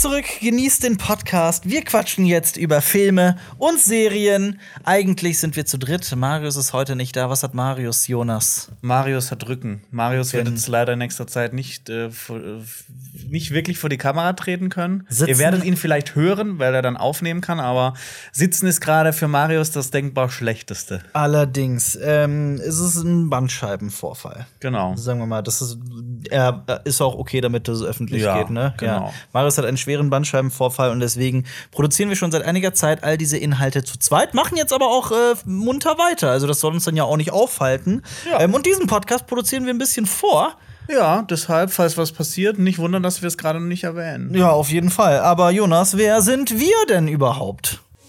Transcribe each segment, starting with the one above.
zurück, genießt den Podcast. Wir quatschen jetzt über Filme und Serien. Eigentlich sind wir zu dritt. Marius ist heute nicht da. Was hat Marius, Jonas? Marius hat Rücken. Marius wird jetzt leider in nächster Zeit nicht, äh, äh, nicht wirklich vor die Kamera treten können. Sitzen- Ihr werdet ihn vielleicht hören, weil er dann aufnehmen kann, aber sitzen ist gerade für Marius das denkbar schlechteste. Allerdings ähm, ist es ein Bandscheibenvorfall. Genau. Sagen wir mal, das ist, er ist auch okay, damit das öffentlich Ja, geht, ne? genau. Marius hat einen schweren Bandscheibenvorfall und deswegen produzieren wir schon seit einiger Zeit all diese Inhalte zu zweit, machen jetzt aber auch äh, munter weiter. Also das soll uns dann ja auch nicht aufhalten. Ja. Ähm, und diesen Podcast produzieren wir ein bisschen vor. Ja, deshalb, falls was passiert, nicht wundern, dass wir es gerade noch nicht erwähnen. Ja, auf jeden Fall. Aber Jonas, wer sind wir denn überhaupt?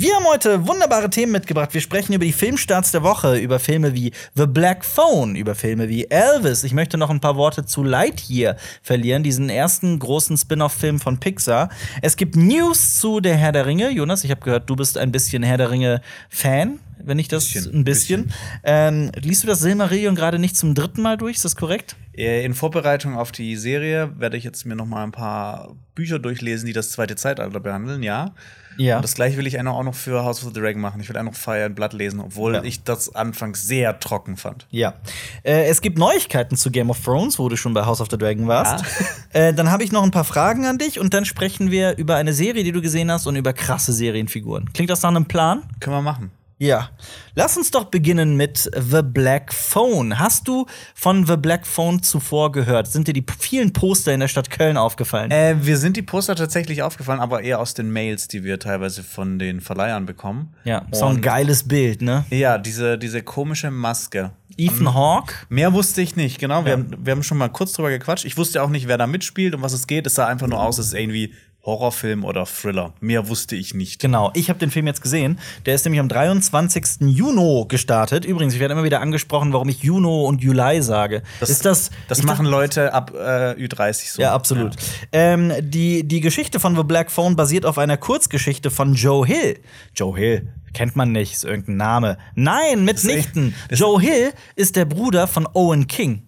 Wir haben heute wunderbare Themen mitgebracht. Wir sprechen über die Filmstarts der Woche, über Filme wie The Black Phone, über Filme wie Elvis. Ich möchte noch ein paar Worte zu Lightyear verlieren, diesen ersten großen Spin-off-Film von Pixar. Es gibt News zu Der Herr der Ringe. Jonas, ich habe gehört, du bist ein bisschen Herr der Ringe-Fan, wenn ich das Bisschen, ein bisschen. Ähm, liest du das Silmarillion gerade nicht zum dritten Mal durch? Ist das korrekt? Äh, In Vorbereitung auf die Serie werde ich jetzt mir noch mal ein paar Bücher durchlesen, die das zweite Zeitalter behandeln, ja. Ja. Und das gleiche will ich auch noch für House of the Dragon machen. Ich will auch noch Fire and Blood lesen, obwohl Ja. ich das anfangs sehr trocken fand. Ja. Äh, es gibt Neuigkeiten zu Game of Thrones, wo du schon bei House of the Dragon warst. Äh, dann habe ich noch ein paar Fragen an dich und dann sprechen wir über eine Serie, die du gesehen hast und über krasse Serienfiguren. Klingt das nach einem Plan? Können wir machen. Ja. Lass uns doch beginnen mit The Black Phone. Hast du von The Black Phone zuvor gehört? Sind dir die vielen Poster in der Stadt Köln aufgefallen? Äh, wir sind die Poster tatsächlich aufgefallen, aber eher aus den Mails, die wir teilweise von den Verleihern bekommen. ja, so ein Und- geiles Bild, ne? Ja, diese, diese komische Maske. Ethan Hawke. Mehr wusste ich nicht, genau. Wir, Ja. haben, wir haben schon mal kurz drüber gequatscht. Ich wusste auch nicht, wer da mitspielt, um was es geht. Es sah einfach nur aus, es ist irgendwie Horrorfilm oder Thriller. Mehr wusste ich nicht. Genau, ich habe den Film jetzt gesehen. Der ist nämlich am 23. Juni gestartet. Übrigens, ich werde immer wieder angesprochen, warum ich Juno und Juli sage. ist das Das machen dachte- Leute ab äh, Ü30 so. Ja, absolut. Ähm, die, die Geschichte von The Black Phone basiert auf einer Kurzgeschichte von Joe Hill. Joe Hill kennt man nicht, ist irgendein Name. Nein, mitnichten. Joe Hill ist der Bruder von Owen King.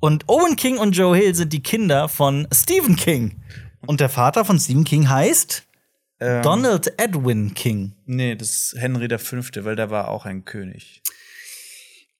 Und Owen King und Joe Hill sind die Kinder von Stephen King. Und der Vater von Stephen King heißt Ähm, Donald Edwin King. Nee, das ist Henry V., weil der war auch ein König.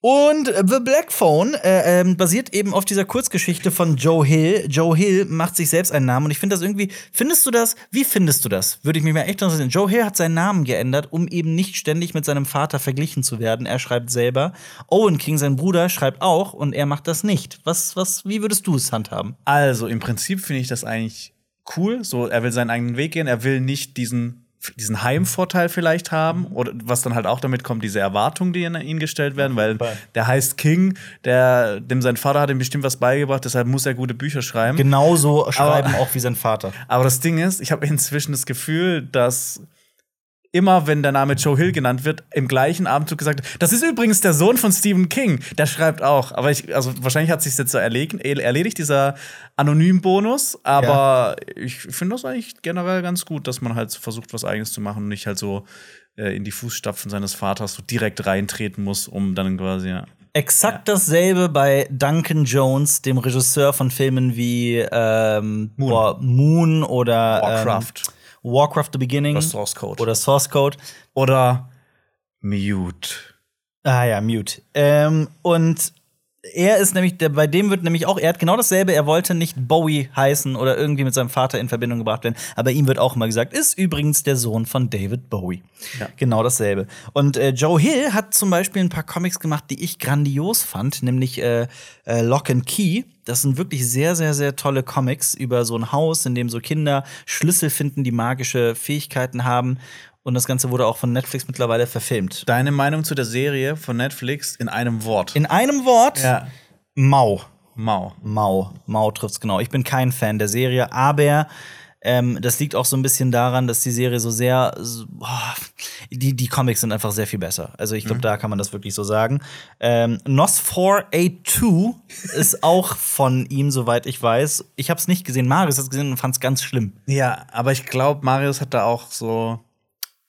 Und äh, The Black Phone äh, ähm, basiert eben auf dieser Kurzgeschichte von Joe Hill. Joe Hill macht sich selbst einen Namen und ich finde das irgendwie. Findest du das? Wie findest du das? Würde ich mich mal echt interessieren. Joe Hill hat seinen Namen geändert, um eben nicht ständig mit seinem Vater verglichen zu werden. Er schreibt selber. Owen King, sein Bruder, schreibt auch und er macht das nicht. Was, was, wie würdest du es handhaben? Also, im Prinzip finde ich das eigentlich cool. So, er will seinen eigenen Weg gehen. Er will nicht diesen, diesen Heimvorteil vielleicht haben. Oder was dann halt auch damit kommt, diese Erwartungen, die an ihn gestellt werden, weil der heißt King, der, dem sein Vater hat ihm bestimmt was beigebracht, deshalb muss er gute Bücher schreiben. Genauso schreiben auch wie sein Vater. Aber das Ding ist, ich habe inzwischen das Gefühl, dass immer, wenn der Name Joe Hill genannt wird, im gleichen Abendzug gesagt das ist übrigens der Sohn von Stephen King. Der schreibt auch. Aber ich, also wahrscheinlich hat sich jetzt so erlegen, erledigt, dieser Anonym-Bonus. Aber ich finde das eigentlich generell ganz gut, dass man halt versucht, was Eigenes zu machen und nicht halt so äh, in die Fußstapfen seines Vaters so direkt reintreten muss, um dann quasi, ja. Exakt dasselbe bei Duncan Jones, dem Regisseur von Filmen wie ähm, Moon. boah, Moon oder Warcraft. Ähm, Warcraft The Beginning Oder Source Code. oder Source Code. Oder Mute. Ah ja, Mute. Ähm, und er ist nämlich, der, bei dem wird nämlich auch, er hat genau dasselbe, er wollte nicht Bowie heißen oder irgendwie mit seinem Vater in Verbindung gebracht werden, aber ihm wird auch immer gesagt, ist übrigens der Sohn von David Bowie. Ja. Genau dasselbe. Und äh, Joe Hill hat zum Beispiel ein paar Comics gemacht, die ich grandios fand, nämlich äh, äh, Lock and Key. Das sind wirklich sehr, sehr, sehr tolle Comics über so ein Haus, in dem so Kinder Schlüssel finden, die magische Fähigkeiten haben. Und das Ganze wurde auch von Netflix mittlerweile verfilmt. Deine Meinung zu der Serie von Netflix in einem Wort. In einem Wort, ja. Mau. Mau. Mau. Mau trifft's genau. Ich bin kein Fan der Serie, aber Ähm, das liegt auch so ein bisschen daran, dass die Serie so sehr, so, boah, die, die Comics sind einfach sehr viel besser. Also ich glaube, da kann man das wirklich so sagen. Ähm, NOS 4A2 ist auch von ihm, soweit ich weiß. Ich habe es nicht gesehen. Marius hat es gesehen und fand es ganz schlimm. Ja, aber ich glaube, Marius hat da auch so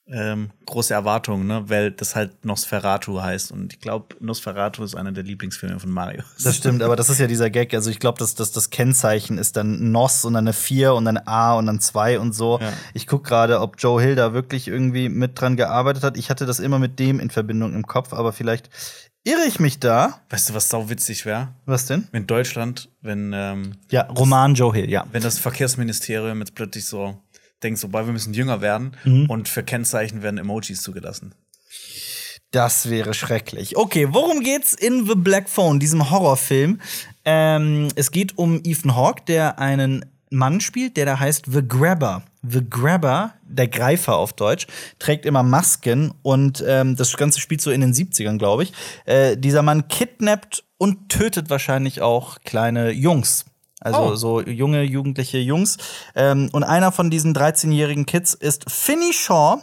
ähm, große Erwartungen, ne? weil das halt Nosferatu heißt. Und ich glaube, Nosferatu ist einer der Lieblingsfilme von Mario. Das stimmt, aber das ist ja dieser Gag. Also ich glaube, dass das, das Kennzeichen ist dann Nos und dann eine 4 und dann A und dann 2 und so. Ja. Ich guck gerade, ob Joe Hill da wirklich irgendwie mit dran gearbeitet hat. Ich hatte das immer mit dem in Verbindung im Kopf, aber vielleicht irre ich mich da. Weißt du, was sau witzig wäre? Was denn? Wenn Deutschland, wenn, ähm, Ja, Roman Joe Hill, ja. wenn das Verkehrsministerium jetzt plötzlich so denkt, so, boah, wir müssen jünger werden Mhm. und für Kennzeichen werden Emojis zugelassen. Das wäre schrecklich. Okay, worum geht's in The Black Phone, diesem Horrorfilm? Ähm, es geht um Ethan Hawke, der einen Mann spielt, der da heißt The Grabber. The Grabber, der Greifer auf Deutsch, trägt immer Masken und ähm, das Ganze spielt so in den 70ern, glaube ich. Äh, dieser Mann kidnappt und tötet wahrscheinlich auch kleine Jungs. Also Oh. so junge, jugendliche Jungs. Ähm, und einer von diesen 13-jährigen Kids ist Finney Shaw.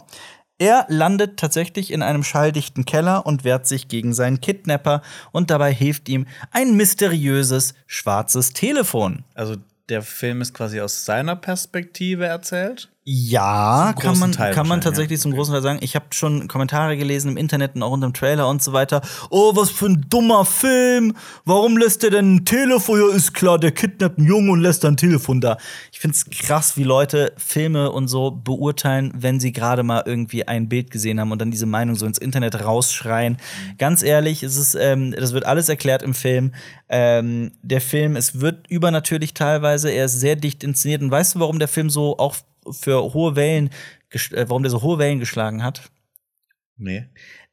Er landet tatsächlich in einem schalldichten Keller und wehrt sich gegen seinen Kidnapper und dabei hilft ihm ein mysteriöses schwarzes Telefon. Also der Film ist quasi aus seiner Perspektive erzählt. Ja, kann man, Teil kann man tatsächlich ja. zum großen Teil sagen. Ich habe schon Kommentare gelesen im Internet und auch unter dem Trailer und so weiter. Oh, was für ein dummer Film. Warum lässt der denn ein Telefon? Ja, ist klar, der kidnappt einen Jungen und lässt dann ein Telefon da. Ich find's krass, wie Leute Filme und so beurteilen, wenn sie gerade mal irgendwie ein Bild gesehen haben und dann diese Meinung so ins Internet rausschreien. Ganz ehrlich, es ist, ähm, das wird alles erklärt im Film. Ähm, der Film, es wird übernatürlich teilweise. Er ist sehr dicht inszeniert. Und weißt du, warum der Film so auch für hohe Wellen, äh, warum der so hohe Wellen geschlagen hat? Nee.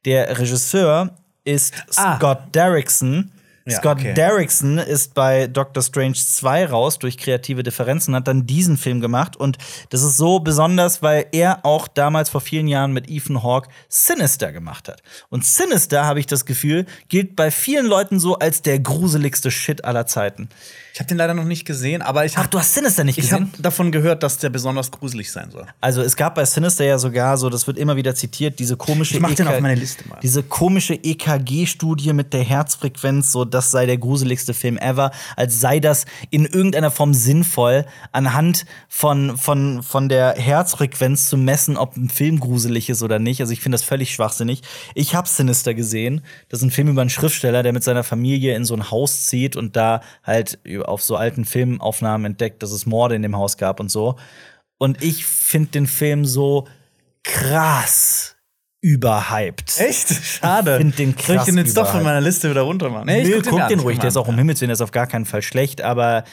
Der Regisseur ist Ah. Scott Derrickson. Ja, Scott okay. Derrickson ist bei Doctor Strange 2 raus durch kreative Differenzen, hat dann diesen Film gemacht. Und das ist so besonders, weil er auch damals vor vielen Jahren mit Ethan Hawke Sinister gemacht hat. Und Sinister, habe ich das Gefühl, gilt bei vielen Leuten so als der gruseligste Shit aller Zeiten. Ich habe den leider noch nicht gesehen, aber ich Ach, habe du hast Sinister nicht ich hab gesehen? davon gehört, dass der besonders gruselig sein soll. Also es gab bei Sinister ja sogar so, das wird immer wieder zitiert, diese komische Ich mach den EK auf meine Liste mal. Diese komische EKG-Studie mit der Herzfrequenz, so das sei der gruseligste Film ever, als sei das in irgendeiner Form sinnvoll, anhand von, von, von der Herzfrequenz zu messen, ob ein Film gruselig ist oder nicht. Also ich finde das völlig schwachsinnig. Ich habe Sinister gesehen. Das ist ein Film über einen Schriftsteller, der mit seiner Familie in so ein Haus zieht und da halt auf so alten Filmaufnahmen entdeckt, dass es Morde in dem Haus gab und so. Und ich finde den Film so krass überhyped. Echt? Schade. Ich find den Soll ich krass den jetzt doch von meiner Liste wieder runter machen? Nee, Nee, guck guck den ruhig, der ist auch um. Himmels Willen, der ist auf gar keinen Fall schlecht, aber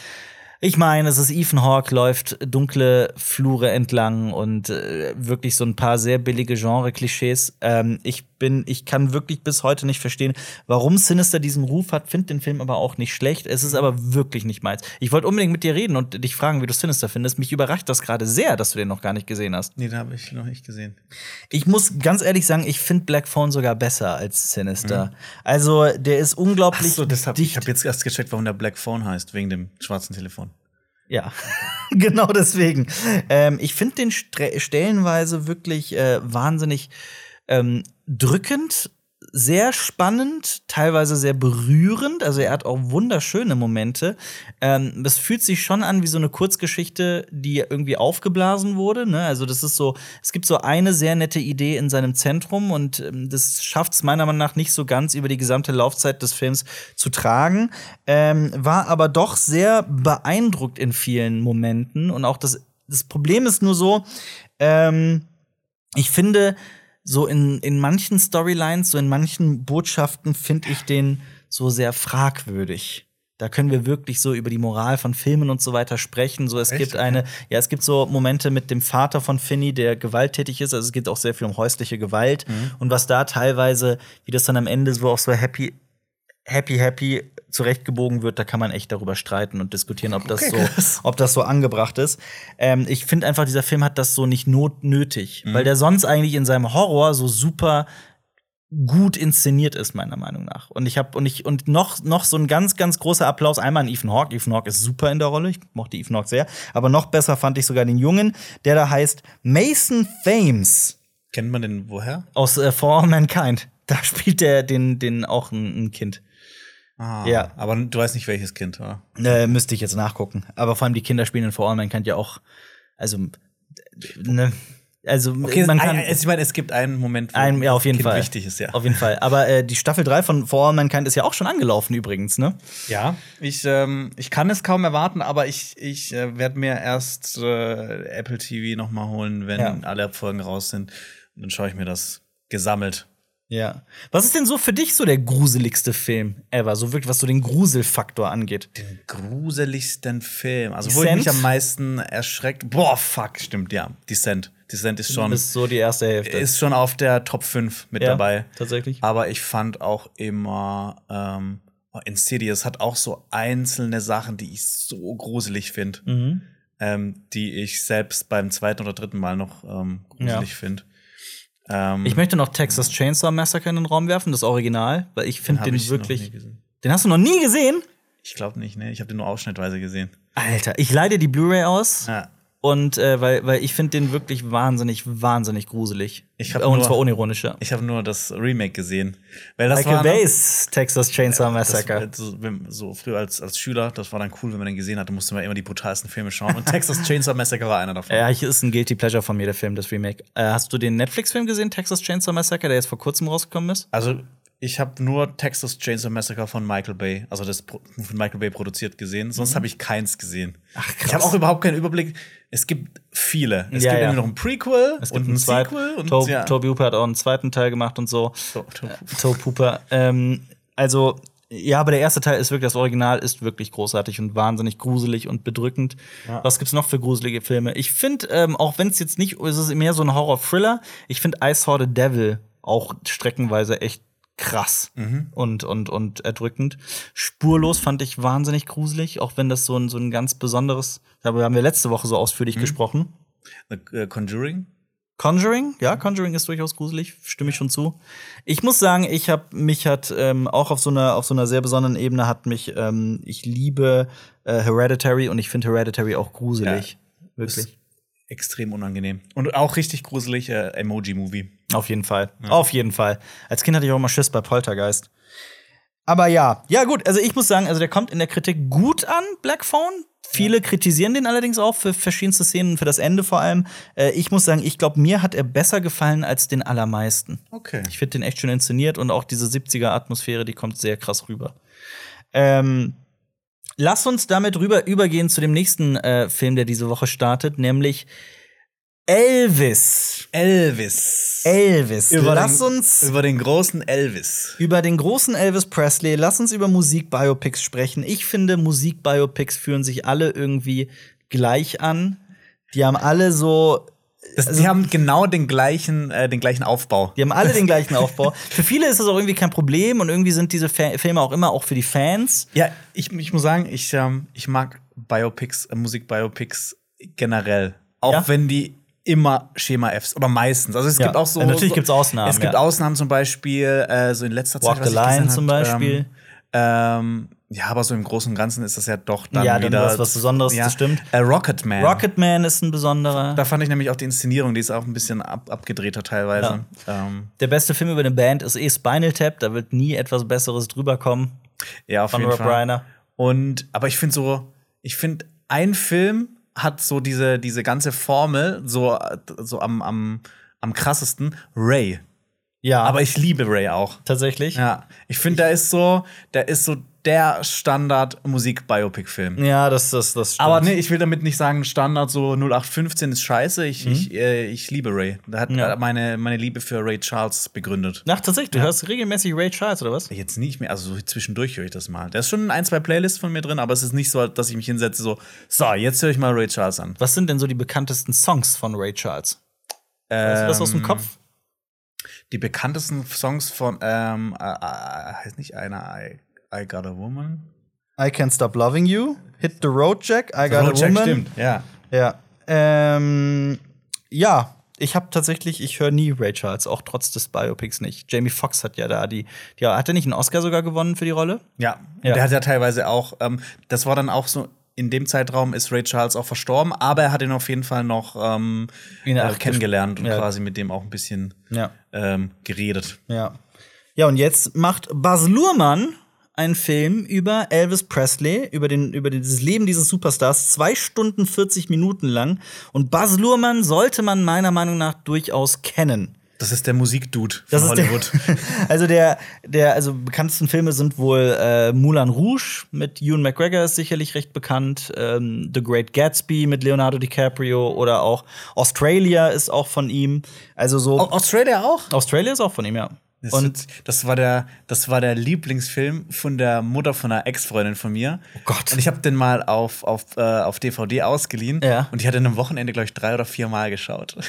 ich meine, es ist Ethan Hawke, läuft dunkle Flure entlang und äh, wirklich so ein paar sehr billige Genre-Klischees. Ähm, ich bin, ich kann wirklich bis heute nicht verstehen, warum Sinister diesen Ruf hat, finde den Film aber auch nicht schlecht. Es ist aber wirklich nicht meins. Ich wollte unbedingt mit dir reden und dich fragen, wie du Sinister findest. Mich überrascht das gerade sehr, dass du den noch gar nicht gesehen hast. Nee, den habe ich noch nicht gesehen. Ich muss ganz ehrlich sagen, ich finde Black Phone sogar besser als Sinister. Also, der ist unglaublich Achso, deshalb, dicht. ich habe jetzt erst gecheckt, warum der Black Phone heißt, wegen dem schwarzen Telefon. Ja, genau deswegen. Ähm, ich finde den stre- stellenweise wirklich äh, wahnsinnig ähm, drückend, sehr spannend, teilweise sehr berührend. Also er hat auch wunderschöne Momente. Ähm, es fühlt sich schon an wie so eine Kurzgeschichte, die irgendwie aufgeblasen wurde. Ne? Also das ist so, es gibt so eine sehr nette Idee in seinem Zentrum und ähm, das schafft es meiner Meinung nach nicht so ganz über die gesamte Laufzeit des Films zu tragen. Ähm, war aber doch sehr beeindruckt in vielen Momenten und auch das, das Problem ist nur so, ähm, ich finde, so in, in manchen Storylines, so in manchen Botschaften finde ich den so sehr fragwürdig. Da können wir wirklich so über die Moral von Filmen und so weiter sprechen. So, es Echt? gibt eine, ja, es gibt so Momente mit dem Vater von Finny, der gewalttätig ist. Also es geht auch sehr viel um häusliche Gewalt. Und was da teilweise, wie das dann am Ende so auch so happy, happy, happy zurechtgebogen wird, da kann man echt darüber streiten und diskutieren, ob das, Okay, so, ob das so angebracht ist. Ähm, ich finde einfach, dieser Film hat das so nicht not nötig, Mhm. weil der sonst eigentlich in seinem Horror so super gut inszeniert ist, meiner Meinung nach. Und ich habe und ich und noch noch so ein ganz ganz großer Applaus einmal an Ethan Hawke. Ethan Hawke ist super in der Rolle. Ich mochte Ethan Hawke sehr, aber noch besser fand ich sogar den Jungen, der da heißt Mason Thames Kennt man den woher? aus äh, For All Mankind. Da spielt der den den auch ein, ein Kind. Ah, Ja. Aber du weißt nicht, welches Kind, oder? Äh, müsste ich jetzt nachgucken. Aber vor allem die Kinder spielen in For All Mankind ja auch also ne also Okay, man kann ein- ich meine, es gibt einen Moment, wo ein, ja, auf jeden kind Fall. wichtig ist, ja. Auf jeden Fall. Aber äh, die Staffel 3 von For All Mankind ist ja auch schon angelaufen übrigens, ne? Ja, ich, ähm, ich kann es kaum erwarten, aber ich, ich äh, werde mir erst äh, Apple TV noch mal holen, wenn Ja. alle Folgen raus sind. Und dann schaue ich mir das gesammelt. Ja. Was ist denn so für dich so der gruseligste Film ever? So wirklich, was so den Gruselfaktor angeht. Den gruseligsten Film. Also, wo ich Descent? mich am meisten erschreckt. Boah, fuck, stimmt, ja. Descent. Descent ist schon, ist so die erste Hälfte. ist schon auf der Top 5 mit ja, dabei. Tatsächlich. Aber ich fand auch immer ähm, Insidious hat auch so einzelne Sachen, die ich so gruselig finde, Mhm. ähm, die ich selbst beim zweiten oder dritten Mal noch ähm, gruselig Ja. finde. Ähm, Ich möchte noch Texas Chainsaw Massacre in den Raum werfen, das Original, weil ich finde den nie wirklich. Den hast du noch nie gesehen? Ich glaube nicht, ne? Ich habe den nur ausschnittweise gesehen. Alter, ich leide die Blu-ray aus Ja. Und äh, weil, weil ich finde den wirklich wahnsinnig, wahnsinnig gruselig. Ich hab und nur- zwar unironisch. ja. Ich habe nur das Remake gesehen. Weil das Michael Bay's Texas Chainsaw Das, Massacre. äh, so, früher als, als Schüler, das war dann cool, wenn man den gesehen hatte, musste man immer die brutalsten Filme schauen. Und Texas Chainsaw Massacre war einer davon. Ja, ich ist ein Guilty Pleasure von mir, der Film, das Remake. Äh, hast du den Netflix-Film gesehen, Texas Chainsaw Massacre, der jetzt vor kurzem rausgekommen ist? Also, ich habe nur Texas Chainsaw Massacre von Michael Bay, also das von Michael Bay produziert gesehen. Sonst habe ich keins gesehen. Mhm. Ach, Ich habe auch überhaupt keinen Überblick. Es gibt viele. Es Ja, gibt ja. noch ein Prequel Es gibt und ein. Sequel. Und, To ja. Toby Hooper hat auch einen zweiten Teil gemacht und so. To- to- Tobe Hooper. Ähm, also, ja, aber der erste Teil ist wirklich, das Original ist wirklich großartig und wahnsinnig gruselig und bedrückend. Was gibt's noch für gruselige Filme? Ich finde, ähm, auch wenn es jetzt nicht, es ist mehr so ein Horror-Thriller, ich finde I Saw the Devil auch streckenweise echt krass und, und, und erdrückend. Spurlos fand ich wahnsinnig gruselig, auch wenn das so ein, so ein ganz besonderes, darüber haben wir letzte Woche so ausführlich gesprochen. The äh, Conjuring. Conjuring, ja, Conjuring ist durchaus gruselig, stimme ich schon zu. Ich muss sagen, ich habe mich hat ähm, auch auf so einer auf so einer sehr besonderen Ebene hat mich ähm, ich liebe äh, Hereditary und ich finde Hereditary auch gruselig, wirklich. Extrem unangenehm. Und auch richtig gruselig, äh, Emoji-Movie. Auf jeden Fall, auf jeden Fall. Als Kind hatte ich auch immer Schiss bei Poltergeist. Aber ja, ja gut, also ich muss sagen, also der kommt in der Kritik gut an, Black Phone. Viele kritisieren den allerdings auch für verschiedenste Szenen, für das Ende vor allem. Äh, ich muss sagen, ich glaube, mir hat er besser gefallen als den allermeisten. Okay. Ich finde den echt schön inszeniert und auch diese 70er-Atmosphäre, die kommt sehr krass rüber. Ähm, lass uns damit rüber übergehen zu dem nächsten äh, Film, der diese Woche startet, nämlich Elvis. Elvis. Elvis. Über lass den, uns über den großen Elvis. über den großen Elvis Presley, lass uns über Musikbiopics sprechen. Ich finde, Musikbiopics fühlen sich alle irgendwie gleich an. Die haben alle so Das, Also die haben genau den gleichen, äh, den gleichen Aufbau. Die haben alle den gleichen Aufbau. Für viele ist das auch irgendwie kein Problem und irgendwie sind diese Fa Filme auch immer auch für die Fans. Ja, ich, ich muss sagen, ich, ähm, ich mag Biopics, äh, Musikbiopics generell. Auch Ja? wenn die immer Schema Fs oder meistens. Also es Ja. gibt auch so. Ja, natürlich so, gibt's Ausnahmen, Es gibt. Ausnahmen zum Beispiel, äh, so in letzter Zeit. Walk the Line zum hab, Beispiel. Ähm, ähm, ja, aber so im Großen und Ganzen ist das ja doch dann Ja, wieder was- was Besonderes, das stimmt. Äh, Rocketman. Rocketman ist ein besonderer. Da fand ich nämlich auch die Inszenierung, die ist auch ein bisschen ab, abgedrehter teilweise. Ähm, Der beste Film über eine Band ist eh Spinal Tap. Da wird nie etwas Besseres drüber kommen. ja, auf Von jeden Rob Fall. Reiner. Und, aber ich finde so, ich finde, ein Film hat so diese, diese ganze Formel so, so am, am, am krassesten. Ray. Ja, Aber ich liebe Ray auch. tatsächlich. Ja. Ich finde, da ist so, da ist so der Standard-Musik-Biopic-Film. Ja, das, das, das stimmt. Aber nee, ich will damit nicht sagen, Standard so 0815 ist scheiße. Ich, ich, äh, ich liebe Ray. Da hat Mhm. Ja. meine, meine Liebe für Ray Charles begründet. Ach, tatsächlich, du hörst regelmäßig Ray Charles, oder was? Jetzt nicht mehr, also so zwischendurch höre ich das mal. Da ist schon ein, zwei Playlists von mir drin, aber es ist nicht so, dass ich mich hinsetze, so, so, jetzt höre ich mal Ray Charles an. Was sind denn so die bekanntesten Songs von Ray Charles? Weißt du das aus dem Ähm, Kopf? Die bekanntesten Songs von, ähm, äh, äh, heißt nicht einer, I, I Got a Woman? I Can't Stop Loving You, Hit the Road Jack, I Got a Road Jack Woman. stimmt, ja. Ja. Ähm, ja, Ich habe tatsächlich, ich höre nie Ray Charles, auch trotz des Biopics nicht. Jamie Foxx hat ja da die, die hat er nicht einen Oscar sogar gewonnen für die Rolle? Ja, Ja. der hat ja teilweise auch, ähm, das war dann auch so, in dem Zeitraum ist Ray Charles auch verstorben, aber er hat ihn auf jeden Fall noch ähm, äh, kennengelernt und ja. quasi mit dem auch ein bisschen Ja. ähm, geredet. Ja. Ja, und jetzt macht Bas Luhrmann einen Film über Elvis Presley, über, den, über das Leben dieses Superstars, zwei Stunden 40 Minuten lang. Und Bas Luhrmann sollte man meiner Meinung nach durchaus kennen. Das ist der Musikdude von Hollywood. Der, also der, der, also bekanntesten Filme sind wohl äh, Moulin Rouge mit Ewan McGregor ist sicherlich recht bekannt, ähm, The Great Gatsby mit Leonardo DiCaprio oder auch Australia ist auch von ihm. Also so Au- Australia auch? Australia ist auch von ihm, ja. Das, Und das war der, das war der Lieblingsfilm von der Mutter von einer Ex-Freundin von mir. Oh Gott. Und ich habe den mal auf, auf, äh, auf DVD ausgeliehen. Ja. Und ich hatte ihn am Wochenende, glaube ich, drei oder vier Mal geschaut.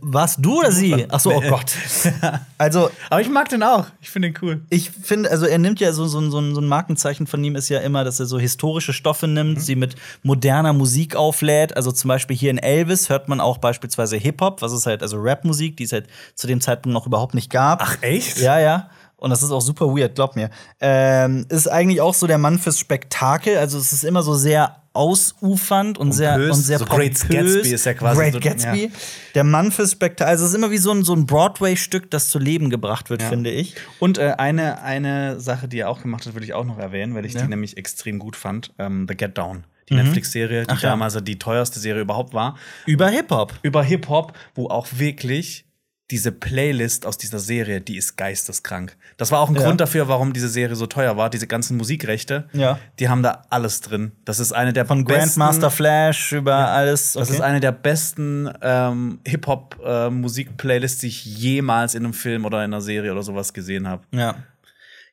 warst du oder sie? Ach so, oh Gott. Also Aber ich mag den auch. Ich finde ihn cool. ich finde, also er nimmt ja so, so, so, ein Markenzeichen von ihm ist ja immer, dass er so historische Stoffe nimmt, sie mit moderner Musik auflädt. Also zum Beispiel hier in Elvis hört man auch beispielsweise Hip-Hop, was ist halt, also Rap-Musik, die es halt zu dem Zeitpunkt noch überhaupt nicht gab. Ach, echt? Ja, ja. Und das ist auch super weird, glaub mir. Ähm, ist eigentlich auch so der Mann fürs Spektakel. Also es ist immer so sehr ausufernd und sehr Pompös. und sehr So Great pompös. Gatsby ist ja quasi Great so- Gatsby. ja. Der Mann fürs Spektakel. Also es ist immer wie so ein, so ein Broadway-Stück, das zu Leben gebracht wird, Ja. finde ich. Und äh, eine, eine Sache, die er auch gemacht hat, will ich auch noch erwähnen, weil ich Ja. die nämlich extrem gut fand. Ähm, The Get Down. Die Netflix-Serie, die Ach ja. damals die teuerste Serie überhaupt war. Über Hip-Hop. Über Hip-Hop, wo auch wirklich diese Playlist aus dieser Serie, die ist geisteskrank. Das war auch ein Ja. Grund dafür, warum diese Serie so teuer war. Diese ganzen Musikrechte, Ja. die haben da alles drin. Das ist eine der Von besten, Grandmaster Flash über alles. Das okay. ist eine der besten ähm, Hip-Hop-Musik-Playlists, die ich jemals in einem Film oder in einer Serie oder sowas gesehen habe. Ja.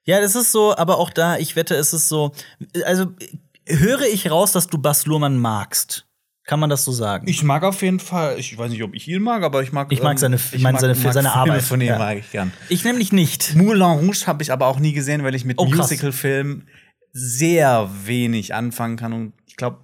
Ja, das ist so, aber auch da, ich wette, es ist so. Also höre ich raus, dass du Bas Luhrmann magst. Kann man das so sagen? Ich mag auf jeden Fall, ich weiß nicht, ob ich ihn mag, aber ich mag. Ich mag seine- ich meine seine- seine Filme Arbeit. Von ihm Ja. mag ich gern. Ich nämlich nicht. Moulin Rouge habe ich aber auch nie gesehen, weil ich mit Oh. Musical-Filmen sehr wenig anfangen kann. Und ich glaube,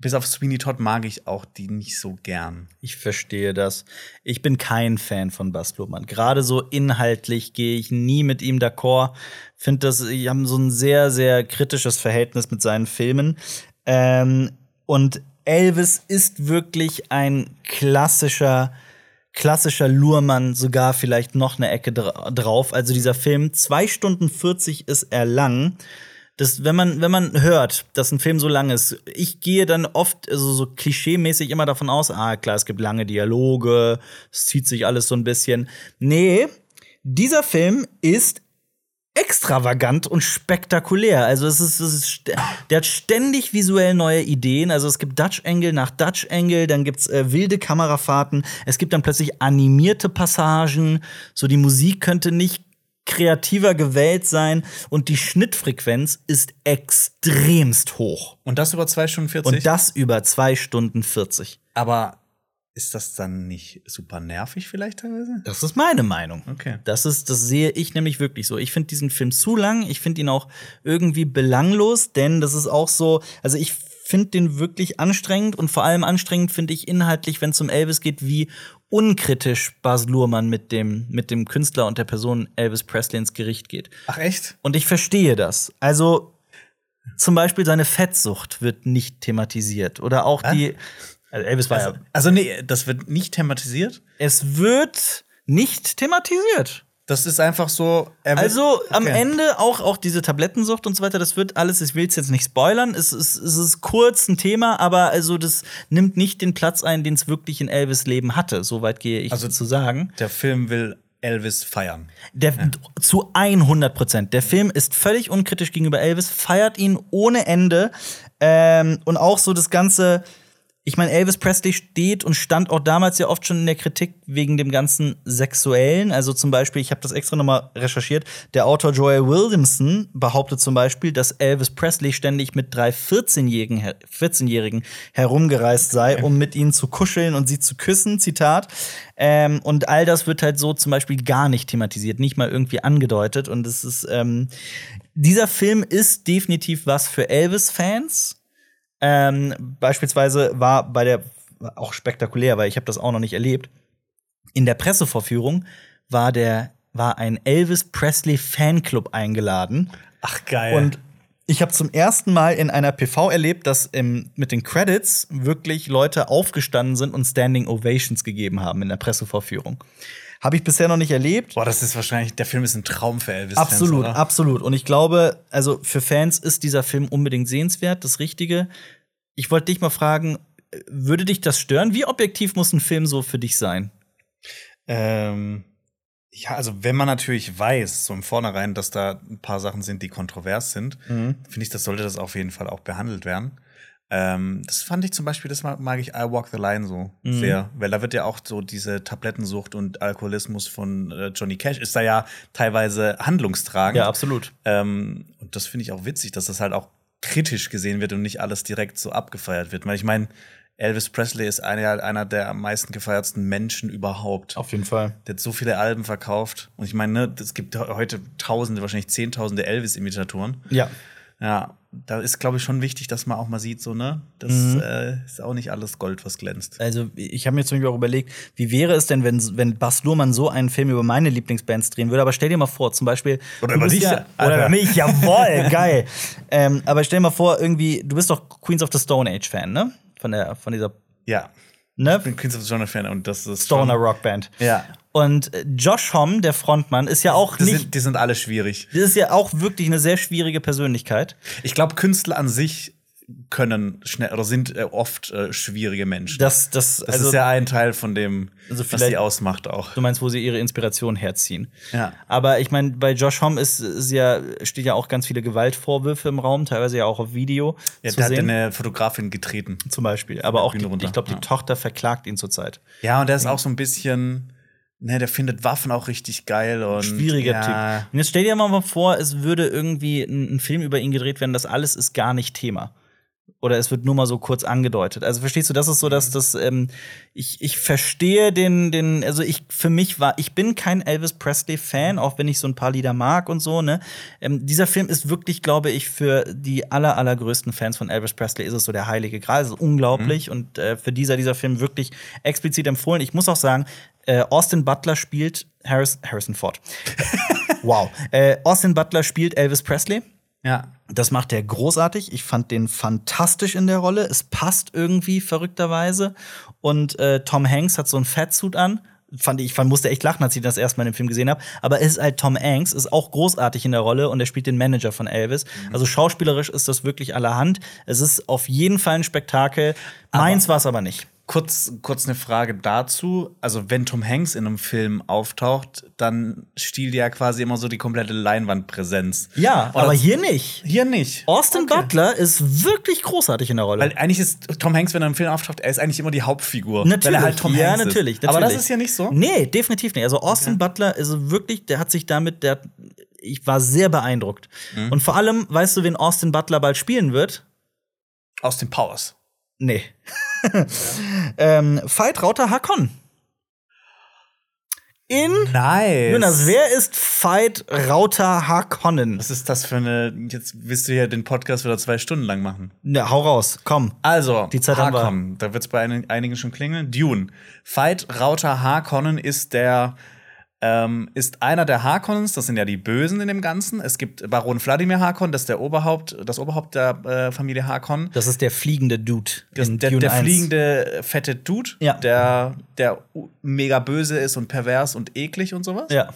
bis auf Sweeney Todd mag ich auch die nicht so gern. Ich verstehe das. Ich bin kein Fan von Bas Luhrmann. Gerade so inhaltlich gehe ich nie mit ihm d'accord. Finde das, ich habe so ein sehr, sehr kritisches Verhältnis mit seinen Filmen. Ähm, und Elvis ist wirklich ein klassischer, klassischer Luhrmann, sogar vielleicht noch eine Ecke dra drauf. Also dieser Film, zwei Stunden 40 ist er lang. Das, wenn man, wenn man hört, dass ein Film so lang ist, ich gehe dann oft also so klischeemäßig immer davon aus, ah, klar, es gibt lange Dialoge, es zieht sich alles so ein bisschen. Nee, dieser Film ist extravagant und spektakulär. Also es ist, es ist st- der hat ständig visuell neue Ideen. Also es gibt Dutch Angle nach Dutch Angle, dann gibt's äh, wilde Kamerafahrten. Es gibt dann plötzlich animierte Passagen. So die Musik könnte nicht kreativer gewählt sein und die Schnittfrequenz ist extremst hoch. Und das über zwei Stunden 40? Und das über zwei Stunden 40. aber ist das dann nicht super nervig vielleicht teilweise? Das ist meine Meinung. Okay. Das ist, das sehe ich nämlich wirklich so. Ich finde diesen Film zu lang. Ich finde ihn auch irgendwie belanglos, denn das ist auch so, also ich finde den wirklich anstrengend und vor allem anstrengend finde ich inhaltlich, wenn es um Elvis geht, wie unkritisch Bas Luhrmann mit dem, mit dem Künstler und der Person Elvis Presley ins Gericht geht. Ach echt? Und ich verstehe das. Also zum Beispiel seine Fettsucht wird nicht thematisiert. Oder auch die. Also Elvis war ja. Also, also nee, das wird nicht thematisiert. Es wird nicht thematisiert. Das ist einfach so. Also am Okay. Ende auch, auch diese Tablettensucht und so weiter, das wird alles, ich will es jetzt nicht spoilern, es ist, es ist kurz ein Thema, aber also das nimmt nicht den Platz ein, den es wirklich in Elvis Leben hatte. Soweit gehe ich Also- zu sagen. Der Film will Elvis feiern. Der, Zu 100 Prozent. Der Film ist völlig unkritisch gegenüber Elvis, feiert ihn ohne Ende. Ähm, und auch so das Ganze. Ich meine, Elvis Presley steht und stand auch damals ja oft schon in der Kritik wegen dem ganzen Sexuellen. Also zum Beispiel, ich habe das extra nochmal recherchiert, der Autor Joel Williamson behauptet zum Beispiel, dass Elvis Presley ständig mit drei 14-Jährigen 14 herumgereist sei, um mit ihnen zu kuscheln und sie zu küssen, Zitat. Ähm, und all das wird halt so zum Beispiel gar nicht thematisiert, nicht mal irgendwie angedeutet. Und es ist, ähm, dieser Film ist definitiv was für Elvis-Fans. Ähm, beispielsweise war bei der war auch spektakulär, weil ich habe das auch noch nicht erlebt. In der Pressevorführung war der war ein Elvis Presley Fanclub eingeladen Ach, geil. und ich habe zum ersten Mal in einer PV erlebt, dass im, mit den Credits wirklich Leute aufgestanden sind und Standing Ovations gegeben haben in der Pressevorführung. Habe ich bisher noch nicht erlebt. Boah, das ist wahrscheinlich, der Film ist ein Traum für Elvis. Absolut, Fans, absolut. Und ich glaube, also für Fans ist dieser Film unbedingt sehenswert, das Richtige. Ich wollte dich mal fragen, würde dich das stören? Wie objektiv muss ein Film so für dich sein? Ähm, ja, also wenn man natürlich weiß, so im Vornherein, dass da ein paar Sachen sind, die kontrovers sind, finde ich, das sollte das auf jeden Fall auch behandelt werden. Ähm, das fand ich zum Beispiel, das mag, mag ich I Walk the Line so Mhm. sehr, weil da wird ja auch so diese Tablettensucht und Alkoholismus von äh, Johnny Cash ist da ja teilweise handlungstragend. absolut. Ähm, und das finde ich auch witzig, dass das halt auch kritisch gesehen wird und nicht alles direkt so abgefeiert wird. Weil ich meine, Elvis Presley ist einer, einer der am meisten gefeiertsten Menschen überhaupt. Auf jeden Fall. Der hat so viele Alben verkauft. Und ich meine, ne, es gibt heute Tausende, wahrscheinlich Zehntausende Elvis-Imitatoren. Ja. Ja, da ist, glaube ich, schon wichtig, dass man auch mal sieht, so, ne? Das Mhm. äh, ist auch nicht alles Gold, was glänzt. Also, ich habe mir zum Beispiel auch überlegt, wie wäre es denn, wenn, wenn Bas Luhrmann so einen Film über meine Lieblingsbands drehen würde? Aber stell dir mal vor, zum Beispiel. Oder über dich, Ja, oder über mich, jawoll, geil. Ähm, aber stell dir mal vor, irgendwie, du bist doch Queens of the Stone Age-Fan, ne? Von, der, von dieser Ja. ne? Ich bin Queens of the Stone Fan und das ist. Stoner Rockband. Ja. Und äh, Josh Homme, der Frontmann, ist ja auch Die nicht. sind, die sind alle schwierig. Das ist ja auch wirklich eine sehr schwierige Persönlichkeit. Ich glaube, Künstler an sich können schnell oder sind äh, oft äh, schwierige Menschen. Das, das, Das also, ist ja ein Teil von dem, Also was die ausmacht auch. du meinst, wo sie ihre Inspiration herziehen. Ja. Aber ich meine, bei Josh Homme ist, ist ja, steht ja auch ganz viele Gewaltvorwürfe im Raum, teilweise ja auch auf Video Ja, zu der hat sehen. eine Fotografin getreten. zum Beispiel. Aber auch, die, ich glaube, die ja. Tochter verklagt ihn zurzeit. Ja, und der ist auch so ein bisschen, ne, der findet Waffen auch richtig geil und Schwieriger ja, Typ. Und jetzt stell dir mal vor, es würde irgendwie ein, ein Film über ihn gedreht werden, das alles ist gar nicht Thema. Oder es wird nur mal so kurz angedeutet. Also verstehst du, das ist so, dass das, ähm, ich, ich verstehe den, den, also ich, für mich war, ich bin kein Elvis Presley-Fan, auch wenn ich so ein paar Lieder mag und so, ne. Ähm, dieser Film ist wirklich, glaube ich, für die aller, allergrößten Fans von Elvis Presley ist es so der heilige Gral. Es ist unglaublich und äh, für dieser, dieser Film wirklich explizit empfohlen. Ich muss auch sagen, äh, Austin Butler spielt Harris, Harrison Ford. wow. Äh, Austin Butler spielt Elvis Presley. ja. Das macht er großartig. Ich fand den fantastisch in der Rolle. Es passt irgendwie verrückterweise. Und äh, Tom Hanks hat so einen Fatsuit an. Fand ich, fand, musste echt lachen, als ich das erstmal in dem Film gesehen habe. Aber es ist halt Tom Hanks, ist auch großartig in der Rolle und er spielt den Manager von Elvis. Also schauspielerisch ist das wirklich allerhand. Es ist auf jeden Fall ein Spektakel. Meins war es aber nicht. Kurz, kurz eine Frage dazu. Also, wenn Tom Hanks in einem Film auftaucht, dann stiehlt er quasi immer so die komplette Leinwandpräsenz. Ja, Oder- aber hier nicht. Hier nicht. Austin Butler ist wirklich großartig in der Rolle. Weil eigentlich ist Tom Hanks, wenn er im Film auftaucht, er ist eigentlich immer die Hauptfigur. Natürlich, halt Tom ja, natürlich, ist. Aber das natürlich. ist hier nicht so. Nee, definitiv nicht. Also Austin Butler ist wirklich, der hat sich damit, der, ich war sehr beeindruckt. Mhm. Und vor allem, weißt du, wen Austin Butler bald spielen wird? Aus den Powers. Nee. ähm, Veit Rauter Hakon. In Nice. Jonas, wer ist Veit Rauter Hakonnen? Was ist das für eine. Jetzt willst du hier den Podcast wieder zwei Stunden lang machen. Ja, hau raus, komm. Also, Die Zeit. Harkonnen, da wird es bei einigen, einigen schon klingeln. Dune. Veit Rauter Harkonnen ist der ähm, ist einer der Harkonnens, das sind ja die Bösen in dem Ganzen. Es gibt Baron Wladimir Harkonnen, das ist der Oberhaupt, das Oberhaupt der äh, Familie Harkonnen. Das ist der fliegende Dude. Das, der, der 1. fliegende fette Dude, Ja. der, der mega böse ist und pervers und eklig und sowas. Ja,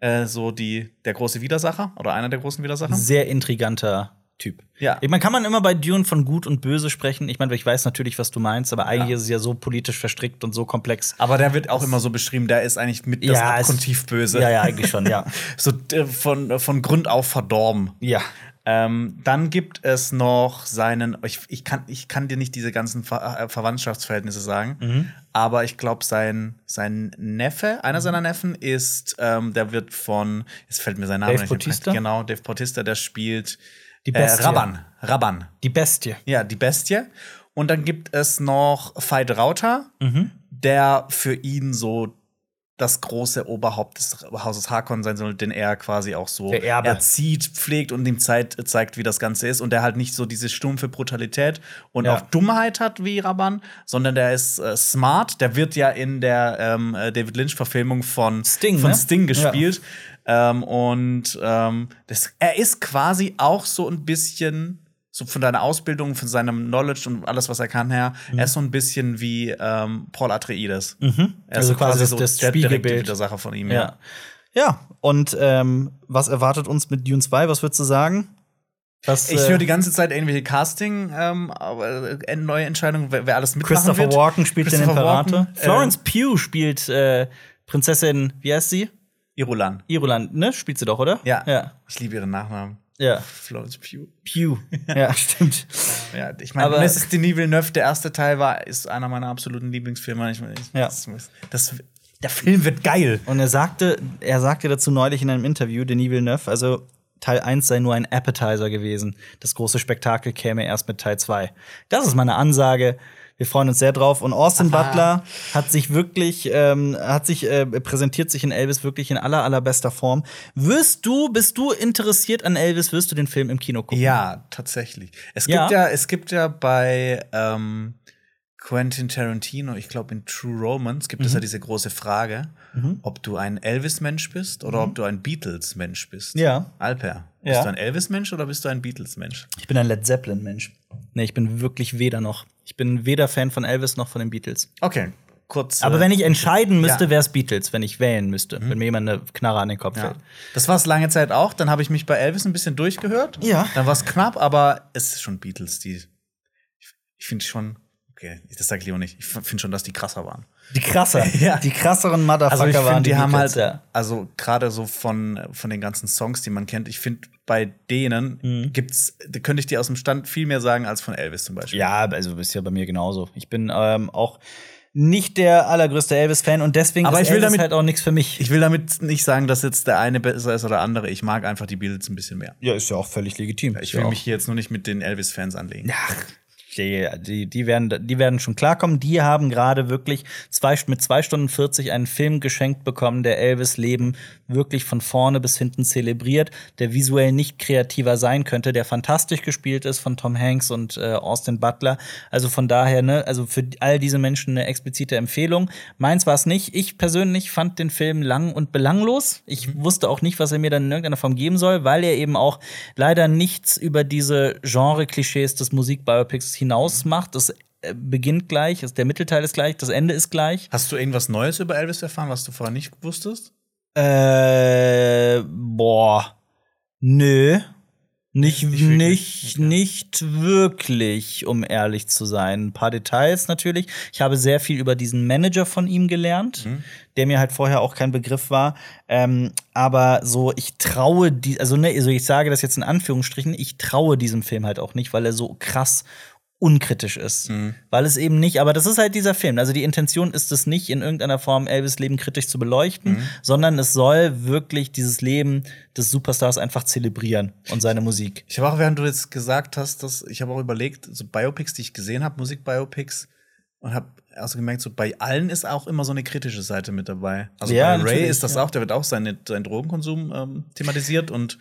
Äh, so die, der große Widersacher oder einer der großen Widersacher. sehr intriganter Typ. Ja. Ich meine, kann man immer bei Dune von gut und böse sprechen? Ich meine, ich weiß natürlich, was du meinst, aber eigentlich Ja. ist es ja so politisch verstrickt und so komplex. Aber der wird auch immer so beschrieben, der ist eigentlich mit das Ja, abgrundtief böse. Ja, ja, eigentlich schon, ja. So äh, von, von Grund auf verdorben. ja. Ähm, dann gibt es noch seinen, ich, ich, kann, ich kann dir nicht diese ganzen Ver äh, Verwandtschaftsverhältnisse sagen, Mhm. aber ich glaube, sein, sein Neffe, einer seiner Neffen, ist, ähm, der wird von, jetzt fällt mir sein Name Dave nicht. mehr. Bautista? Genau, Dave Bautista, der spielt Die äh, Bestie. Rabban. Rabban. Die Bestie. Ja, die Bestie. Und dann gibt es noch Veit Rauter, Mhm. der für ihn so das große Oberhaupt des Hauses Harkon sein soll, den er quasi auch so erzieht, pflegt und ihm Zeit, zeigt, wie das Ganze ist. Und der halt nicht so diese stumpfe Brutalität und Ja. auch Dummheit hat wie Raban, sondern der ist äh, smart. Der wird ja in der ähm, äh, David Lynch-Verfilmung von Sting, von ne? Sting gespielt. Ähm, und ähm, das, er ist quasi auch so ein bisschen, so von deiner Ausbildung, von seinem Knowledge und alles, was er kann her, Mhm. er ist so ein bisschen wie ähm, Paul Atreides. Er ist Also so quasi das- so das der Spiegelbild. Widersacher von ihm. Ja. Ja, und ähm, was erwartet uns mit Dune 2? Was würdest du sagen? Was, Ich äh, höre die ganze Zeit irgendwelche Casting, ähm, äh, neue Entscheidungen, wer, wer alles mitmachen Christopher wird. Walken spielt den Christopher Imperator. Walken, äh, Florence Pugh spielt äh, Prinzessin, wie heißt sie? Irulan. Irulan, ne? Spielt sie doch, oder? Ja. Ja. Ich liebe ihren Nachnamen. ja. Florence Pugh. Pugh. ja, stimmt. Ja, ich meine, Mrs. Denis Villeneuve, der erste Teil war, ist einer meiner absoluten Lieblingsfilme. Ich meine, ich- Ja. das, das, der Film wird geil. Und er sagte, er sagte dazu neulich in einem Interview, Denis Villeneuve, also Teil 1 sei nur ein Appetizer gewesen. Das große Spektakel käme erst mit Teil 2. Das ist meine Ansage. Wir freuen uns sehr drauf. Und Austin Butler hat sich wirklich, ähm, hat sich, äh, präsentiert sich in Elvis wirklich in aller, allerbester Form. Wirst du, bist du interessiert an Elvis, wirst du den Film im Kino gucken? Ja, tatsächlich. Es Ja. gibt ja, es gibt ja bei ähm, Quentin Tarantino, ich glaube in True Romance, gibt es Mhm. ja diese große Frage, ob du ein Elvis-Mensch bist oder ob du ein Beatles-Mensch bist. Mhm. Ja. Alper, bist Ja. du ein Elvis-Mensch oder bist du ein Beatles-Mensch? Ich bin ein Led Zeppelin-Mensch. Nee, ich bin wirklich weder noch. Ich bin weder Fan von Elvis noch von den Beatles. Okay, kurz. Aber äh, wenn ich entscheiden müsste, Ja. wäre es Beatles, wenn ich wählen müsste, wenn mir jemand eine Knarre an den Kopf ja. fällt. Das war es lange Zeit auch. Dann habe ich mich bei Elvis ein bisschen durchgehört. Ja. Dann war es knapp, aber es ist schon Beatles, die. Ich, ich finde schon. Okay, das sage ich lieber nicht. Ich finde schon, dass die krasser waren. Die krasser. Ja. Die krasseren Motherfucker Also ich waren finde, die, die haben halt, ja. also gerade so von, von den ganzen Songs, die man kennt, ich finde, bei denen Mhm. gibt's, könnte ich dir aus dem Stand viel mehr sagen als von Elvis zum Beispiel. Ja, also ist ja bei mir genauso. Ich bin ähm, auch nicht der allergrößte Elvis-Fan und deswegen Aber ist ich will Elvis damit- halt auch nichts für mich. Ich will damit nicht sagen, dass jetzt der eine besser ist oder andere. Ich mag einfach die Beatles ein bisschen mehr. ja, ist ja auch völlig legitim. Ich will mich hier jetzt nur nicht mit den Elvis-Fans anlegen. Ach, die, die, die, werden, die werden schon klarkommen. Die haben gerade wirklich zwei, mit 2 Stunden 40 einen Film geschenkt bekommen, der Elvis Leben wirklich von vorne bis hinten zelebriert, der visuell nicht kreativer sein könnte, der fantastisch gespielt ist von Tom Hanks und äh, Austin Butler. Also von daher, ne, also für all diese Menschen eine explizite Empfehlung. Meins war es nicht. Ich persönlich fand den Film lang und belanglos. Ich wusste auch nicht, was er mir dann in irgendeiner Form geben soll, weil er eben auch leider nichts über diese Genre-Klischees des Musikbiopics hinaus macht. Das äh, beginnt gleich, der Mittelteil ist gleich, das Ende ist gleich. Hast du irgendwas Neues über Elvis erfahren, was du vorher nicht wusstest? Äh, boah, nö. Nicht, Nicht wirklich? nicht, nicht wirklich, um ehrlich zu sein. Ein paar Details natürlich. Ich habe sehr viel über diesen Manager von ihm gelernt, der mir halt vorher auch kein Begriff war. Ähm, aber so, ich traue die, also ne, also ich sage das jetzt in Anführungsstrichen, ich traue diesem Film halt auch nicht, weil er so krass unkritisch ist. Weil es eben nicht, aber das ist halt dieser Film. Also die Intention ist es nicht, in irgendeiner Form Elvis Leben kritisch zu beleuchten, sondern es soll wirklich dieses Leben des Superstars einfach zelebrieren und seine Musik. Ich habe auch, während du jetzt gesagt hast, dass ich habe auch überlegt, so Biopics, die ich gesehen habe, Musikbiopics, und habe also gemerkt, so bei allen ist auch immer so eine kritische Seite mit dabei. Also Ja, bei Ray ist das ja. auch, der wird auch seine, seinen Drogenkonsum ähm, thematisiert und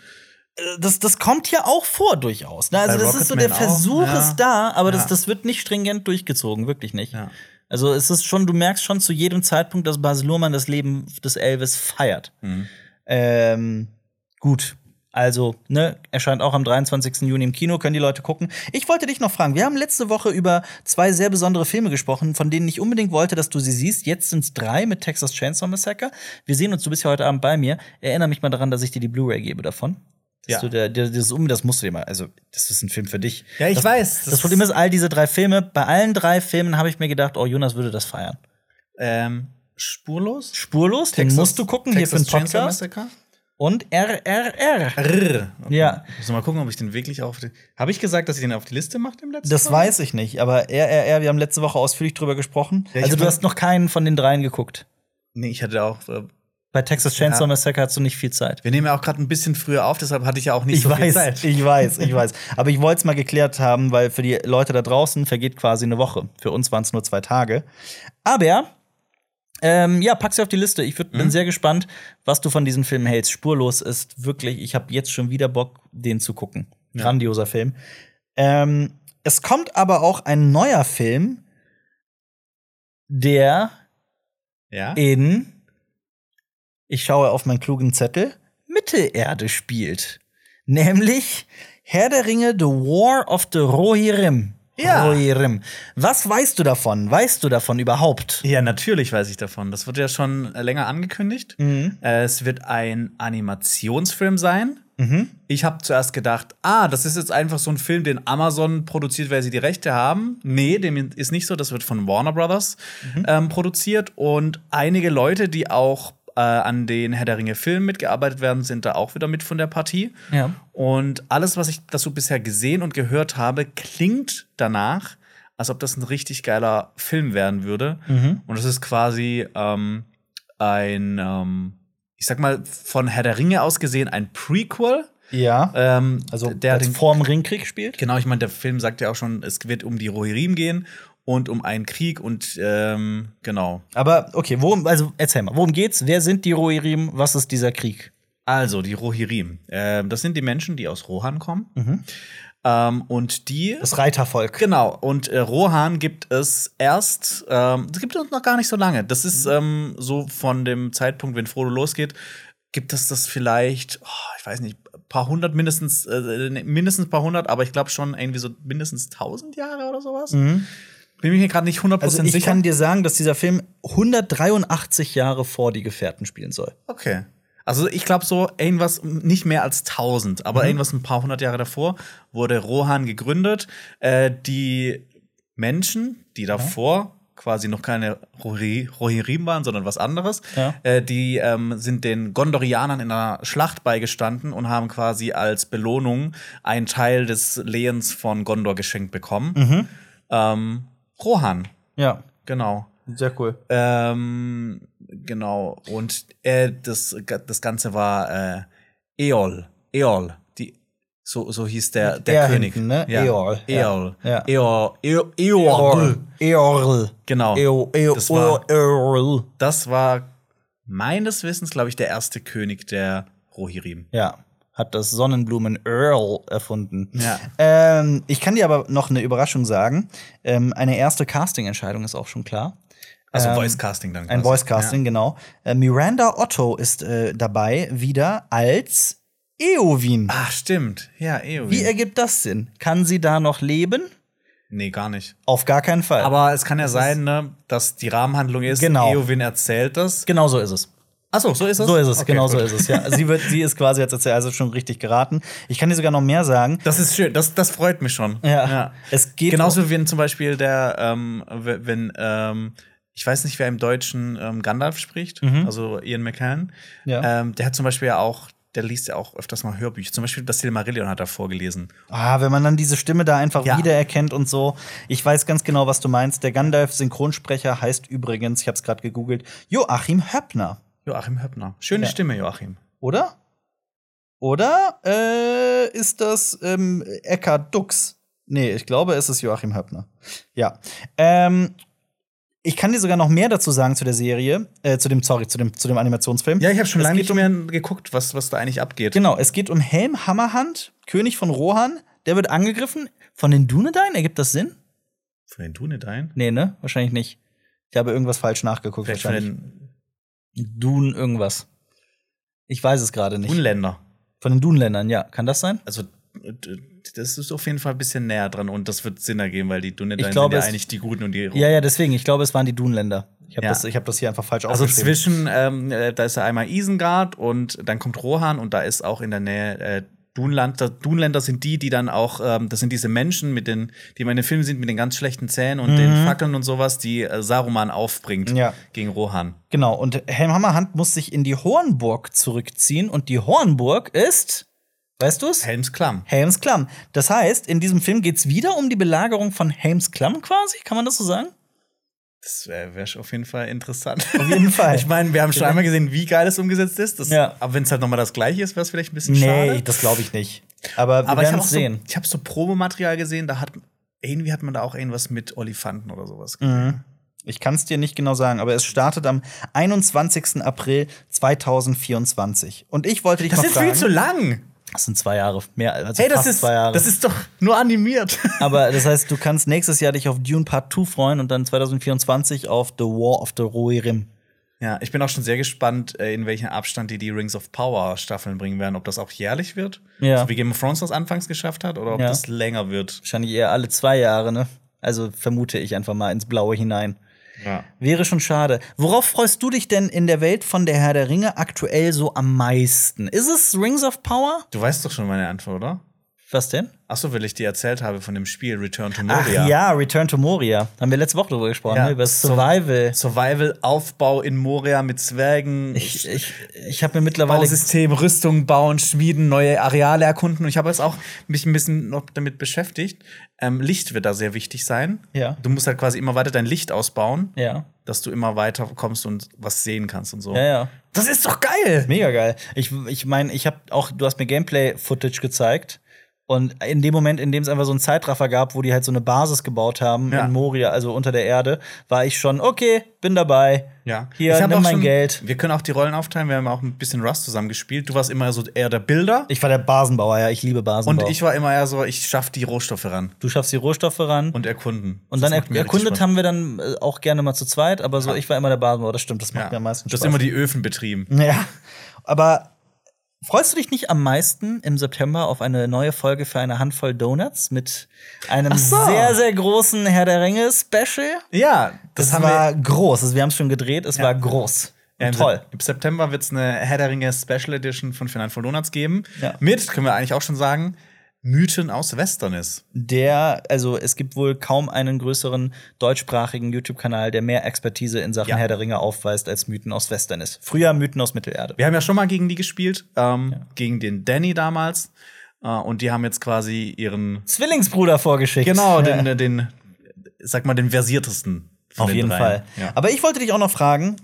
Das, das kommt ja auch vor durchaus. Ne? Also Bei das ist so, der auch, Versuch ja. ist da, aber Ja. das, das wird nicht stringent durchgezogen, wirklich nicht. Ja. Also es ist schon, du merkst schon zu jedem Zeitpunkt, dass Bas Luhrmann das Leben des Elvis feiert. Mhm. Ähm, gut. Also, ne, erscheint auch am 23. Juni im Kino, können die Leute gucken. Ich wollte dich noch fragen, wir haben letzte Woche über zwei sehr besondere Filme gesprochen, von denen ich unbedingt wollte, dass du sie siehst. Jetzt sind es drei mit Texas Chainsaw Massacre. Wir sehen uns, du bist ja heute Abend bei mir. Erinnere mich mal daran, dass ich dir die Blu-ray gebe davon. Dass Ja. du der, der, das, um, das musst du dir mal, also, das ist ein Film für dich. Ja, ich das, weiß. Das, Problem ist, all diese drei Filme, bei allen drei Filmen habe ich mir gedacht, oh, Jonas würde das feiern. ähm, spurlos. Spurlos, den musst du gucken hier für den Texas Podcast. Massacre? Und RRR. Rrr. Ja. Muss mal gucken, ob ich den wirklich auf. Habe ich gesagt, dass ich den auf die Liste mache im letzten Das Mal? weiß ich nicht, aber RRR, wir haben letzte Woche ausführlich drüber gesprochen. Ja, also du hast noch keinen von den dreien geguckt. Nee, ich hatte auch. Bei Texas Chainsaw Ja. Massacre hast du nicht viel Zeit. wir nehmen ja auch gerade ein bisschen früher auf, deshalb hatte ich ja auch nicht Ich so viel weiß, Zeit. ich weiß, ich weiß. Aber ich wollte es mal geklärt haben, weil für die Leute da draußen vergeht quasi eine Woche. Für uns waren es nur zwei Tage. Aber Ähm, ja, pack sie auf die Liste. Ich würd, Mhm. bin sehr gespannt, was du von diesem Film hältst. Spurlos ist wirklich, ich habe jetzt schon wieder Bock, den zu gucken. Grandioser Film. Ähm, es kommt aber auch ein neuer Film, der Ja. in, ich schaue auf meinen klugen Zettel, Mittelerde spielt. Nämlich Herr der Ringe, The War of the Rohirrim. Ja. Rohirrim. Was weißt du davon? Weißt du davon überhaupt? Ja, natürlich weiß ich davon. Das wird ja schon länger angekündigt. Mhm. Es wird ein Animationsfilm sein. Mhm. Ich habe zuerst gedacht, ah, das ist jetzt einfach so ein Film, den Amazon produziert, weil sie die Rechte haben. Nee, dem ist nicht so. Das wird von Warner Brothers Mhm. ähm, produziert. Und einige Leute, die auch äh, an den Herr der Ringe Filmen mitgearbeitet werden, sind da auch wieder mit von der Partie. Ja. Und alles, was ich dazu bisher gesehen und gehört habe, klingt danach, als ob das ein richtig geiler Film werden würde. Mhm. Und es ist quasi ähm, ein, ähm, ich sag mal, von Herr der Ringe aus gesehen, ein Prequel. Ja. Ähm, also, der den, vorm Ringkrieg spielt? genau, ich meine, der Film sagt ja auch schon, es wird um die Rohirrim gehen und um einen Krieg und ähm, genau. Aber okay, worum, also erzähl mal, worum geht's? Wer sind die Rohirrim? Was ist dieser Krieg? Also, die Rohirrim. Ähm, das sind die Menschen, die aus Rohan kommen. Mhm. Ähm, und die Das Reitervolk. Genau, und äh, Rohan gibt es erst, ähm, das gibt es noch gar nicht so lange. Das ist ähm, so von dem Zeitpunkt, wenn Frodo losgeht, gibt es das vielleicht, oh, ich weiß nicht, paar hundert, mindestens, äh, mindestens paar hundert, aber ich glaube schon irgendwie so mindestens tausend Jahre oder sowas. Mhm. Bin mir gerade nicht 100% Also ich sicher. kann dir sagen, dass dieser Film 183 Jahre vor die Gefährten spielen soll. Okay. Also ich glaube so irgendwas nicht mehr als 1000, aber irgendwas ein paar hundert Jahre davor wurde Rohan gegründet. Äh, die Menschen, die davor quasi noch keine Rohi- Rohirrim waren, sondern was anderes, Ja. äh, die ähm, sind den Gondorianern in einer Schlacht beigestanden und haben quasi als Belohnung einen Teil des Lehens von Gondor geschenkt bekommen. Ähm, Rohan, Ja, genau. sehr cool. Ähm, genau. Und äh, das, das Ganze war äh, Eol. Eol. Die, so, so hieß der, der R König. hinten, ne? Ja. Eol. Eol. Ja. Eol. Eol. Eol. Genau. Eo, Eo, Das war- Eorl. Das war meines Wissens, glaube ich, der erste König der Rohirrim. Ja, hat das Sonnenblumen Earl erfunden. Ja. Ähm, ich kann dir aber noch eine Überraschung sagen. Ähm, eine erste Casting-Entscheidung ist auch schon klar. Also Ähm, Voice Casting dann. Ein quasi. Voice Casting, genau. Äh, Miranda Otto ist äh, dabei wieder als Eowyn. Ach, stimmt. Ja, Eowyn. Wie ergibt das Sinn? Kann sie da noch leben? nee, gar nicht. Auf gar keinen Fall. Aber es kann ja sein, ne, dass die Rahmenhandlung ist, Genau. Eowyn erzählt das. genau so ist es. Achso, so ist es? So ist es, Okay, genau so gut. ist es. Ja, sie wird, sie ist quasi jetzt erzählt, also schon richtig geraten. Ich kann dir sogar noch mehr sagen. Das ist schön, das, das freut mich schon. Ja. Es geht Genauso wie zum Beispiel der, ähm, wenn, ähm, ich weiß nicht, wer im Deutschen ähm, Gandalf spricht, also Ian. Mhm. Ja. Ähm, der hat zum Beispiel ja auch, der liest ja auch öfters mal Hörbücher. Zum Beispiel das Silmarillion hat er vorgelesen. Ah, wenn man dann diese Stimme da einfach Ja. wiedererkennt und so. Ich weiß ganz genau, was du meinst. Der Gandalf-Synchronsprecher heißt übrigens, ich habe es gerade gegoogelt, Joachim Höppner, Joachim Höppner. Schöne Ja. Stimme, Joachim. oder? Oder äh, ist das ähm, Eckhard Dux? Nee, ich glaube, es ist Joachim Höppner. Ja. Ähm, ich kann dir sogar noch mehr dazu sagen zu der Serie, äh, zu dem, sorry, zu dem, zu dem Animationsfilm. Ja, ich habe schon Es lange nicht mehr geguckt, was, was da eigentlich abgeht. Genau, es geht um Helm Hammerhand, König von Rohan. Der wird angegriffen von den Dunedain. Ergibt das Sinn? Von den Dunedain? Nee, ne? Wahrscheinlich nicht. Ich habe irgendwas falsch nachgeguckt. Vielleicht von den Dun irgendwas. Ich weiß es gerade nicht. Dunländer. Von den Dunländern, ja. Kann das sein? Also, das ist auf jeden Fall ein bisschen näher dran und das wird Sinn ergeben, weil die glaube, sind ja eigentlich die Guten und die Ja, ja, deswegen. Ich glaube, es waren die Dunländer. Ich habe Ja. das, ich hab das hier einfach falsch Also aufgeschrieben. zwischen, ähm, äh, da ist ja einmal Isengard und dann kommt Rohan und da ist auch in der Nähe äh, Dunland. Da- Dunländer sind die, die dann auch, ähm, das sind diese Menschen mit den, die in den Filmen sind, mit den ganz schlechten Zähnen und den Fackeln und sowas, die äh, Saruman aufbringt Mhm. Ja. gegen Rohan. Genau. Und Helm Hammerhand muss sich in die Hornburg zurückziehen. Und die Hornburg ist, weißt du's? Helms Klamm. Helmsklamm. Das heißt, in diesem Film geht's wieder um die Belagerung von Helmsklamm quasi. Kann man das so sagen? Das wäre wär auf jeden Fall interessant. Auf jeden Fall. Ich meine, wir haben schon einmal gesehen, wie geil es umgesetzt ist. Das, Ja. Aber wenn es halt noch mal das gleiche ist, wäre es vielleicht ein bisschen Nee, schade. das glaube ich nicht. Aber wir Aber ich habe es so, sehen. ich hab so Promomaterial gesehen, da hat irgendwie hat man da auch irgendwas mit Olifanten oder sowas. Mhm. Ich kann es dir nicht genau sagen, aber es startet am 21. April 2024. Und ich wollte dich Das mal ist fragen. viel zu lang. Das sind zwei Jahre, mehr als Hey, das fast ist, zwei Jahre. das ist doch nur animiert. aber das heißt, du kannst nächstes Jahr dich auf Dune Part 2 freuen und dann 2024 auf The War of the Rohirrim. Ja, ich bin auch schon sehr gespannt, äh, in welchen Abstand die die Rings of Power Staffeln bringen werden. Ob das auch jährlich wird, Ja. so wie Game of Thrones das anfangs geschafft hat, oder ob Ja. das länger wird. Wahrscheinlich eher alle zwei Jahre, ne? Also vermute ich einfach mal ins Blaue hinein. Ja. Wäre schon schade. Worauf freust du dich denn in der Welt von der Herr der Ringe aktuell so am meisten? Ist es Rings of Power? Du weißt doch schon meine Antwort, oder? Was denn? Ach so, weil ich dir erzählt habe von dem Spiel Return to Ach Moria. ja, Return to Moria. Haben wir letzte Woche drüber gesprochen, Ja, ne? über Survival. Survival, Aufbau in Moria mit Zwergen, Ich, ich, ich habe mir mittlerweile Bausystem, Rüstung bauen, schmieden, neue Areale erkunden. Und ich habe jetzt auch mich ein bisschen noch damit beschäftigt. Ähm, Licht wird da sehr wichtig sein. Ja. Du musst halt quasi immer weiter dein Licht ausbauen, Ja. dass du immer weiter kommst und was sehen kannst und so. Ja, ja. Das ist doch geil! Mega geil. Ich ich meine, ich habe auch, du hast mir Gameplay-Footage gezeigt. Und in dem Moment, in dem es einfach so einen Zeitraffer gab, wo die halt so eine Basis gebaut haben Ja. in Moria, also unter der Erde, war ich schon, okay, bin dabei. Ja. Hier, Ich nimm mein schon- Geld. Wir können auch die Rollen aufteilen. Wir haben auch ein bisschen Rust zusammen gespielt. Du warst immer so eher der Bilder. Ich war der Basenbauer, ja, ich liebe Basenbau. und ich war immer eher so, ich schaff die Rohstoffe ran du schaffst die Rohstoffe ran. und erkunden. Und Das dann er erkundet haben wir dann äh, auch gerne mal zu zweit, aber so, ich war immer der Basenbauer, das stimmt, das macht Ja. mir am meisten Du Spaß. hast immer die Öfen betrieben. ja, aber freust du dich nicht am meisten im September auf eine neue Folge für eine Handvoll Donuts mit einem so. sehr, sehr großen Herr der Ringe Special? Ja, das, Das war wir. groß, also wir haben es schon gedreht, es war groß. Ja, toll. Im September wird es eine Herr der Ringe Special Edition von Final Four Donuts geben. Ja. Mit, können wir eigentlich auch schon sagen, Mythen aus Westernis. Der, also es gibt wohl kaum einen größeren deutschsprachigen YouTube-Kanal, der mehr Expertise in Sachen Ja. Herr der Ringe aufweist als Mythen aus Westernis. Früher Mythen aus Mittelerde. Wir haben ja schon mal gegen die gespielt, ähm, gegen den Danny damals. Äh, und die haben jetzt quasi ihren, Zwillingsbruder vorgeschickt. genau, Ja. den, den, sag mal, den versiertesten. Auf den jeden dreien. Fall. Ja. Aber ich wollte dich auch noch fragen,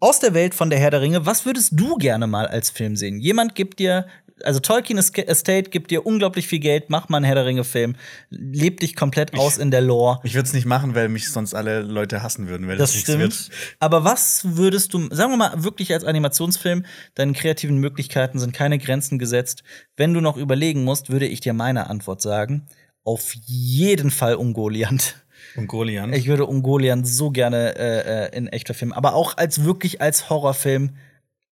aus der Welt von der Herr der Ringe, was würdest du gerne mal als Film sehen? Jemand gibt dir, also Tolkien Estate gibt dir unglaublich viel Geld, mach mal einen Herr der Ringe-Film, leb dich komplett aus in der Lore. ich würde es nicht machen, weil mich sonst alle Leute hassen würden, weil Das nichts stimmt. wird. Aber was würdest du, sagen wir mal, wirklich als Animationsfilm, deinen kreativen Möglichkeiten sind keine Grenzen gesetzt. Wenn du noch überlegen musst, würde ich dir meine Antwort sagen. Auf jeden Fall Ungoliant. Und Golian. Ich würde Ungoliant so gerne äh, äh, in echter Film, aber auch als wirklich als Horrorfilm,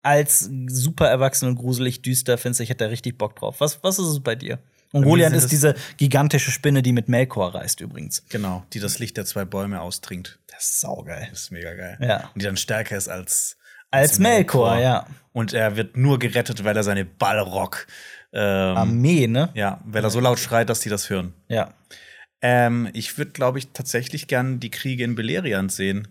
als super erwachsen und gruselig, düster, findest ich hätte da richtig Bock drauf. Was, was ist es bei dir? Ungoliant sind ist es- diese gigantische Spinne, die mit Melkor reist übrigens. Genau, die das Licht der zwei Bäume austrinkt. Das ist saugeil. Das ist mega geil. Ja. Und die dann stärker ist als Als Melkor, ja. Und er wird nur gerettet, weil er seine Ballrock, ähm, Armee, ne? ja, weil er so laut schreit, dass die das hören. Ja. Ähm, ich würde, glaube ich, tatsächlich gern die Kriege in Beleriand sehen.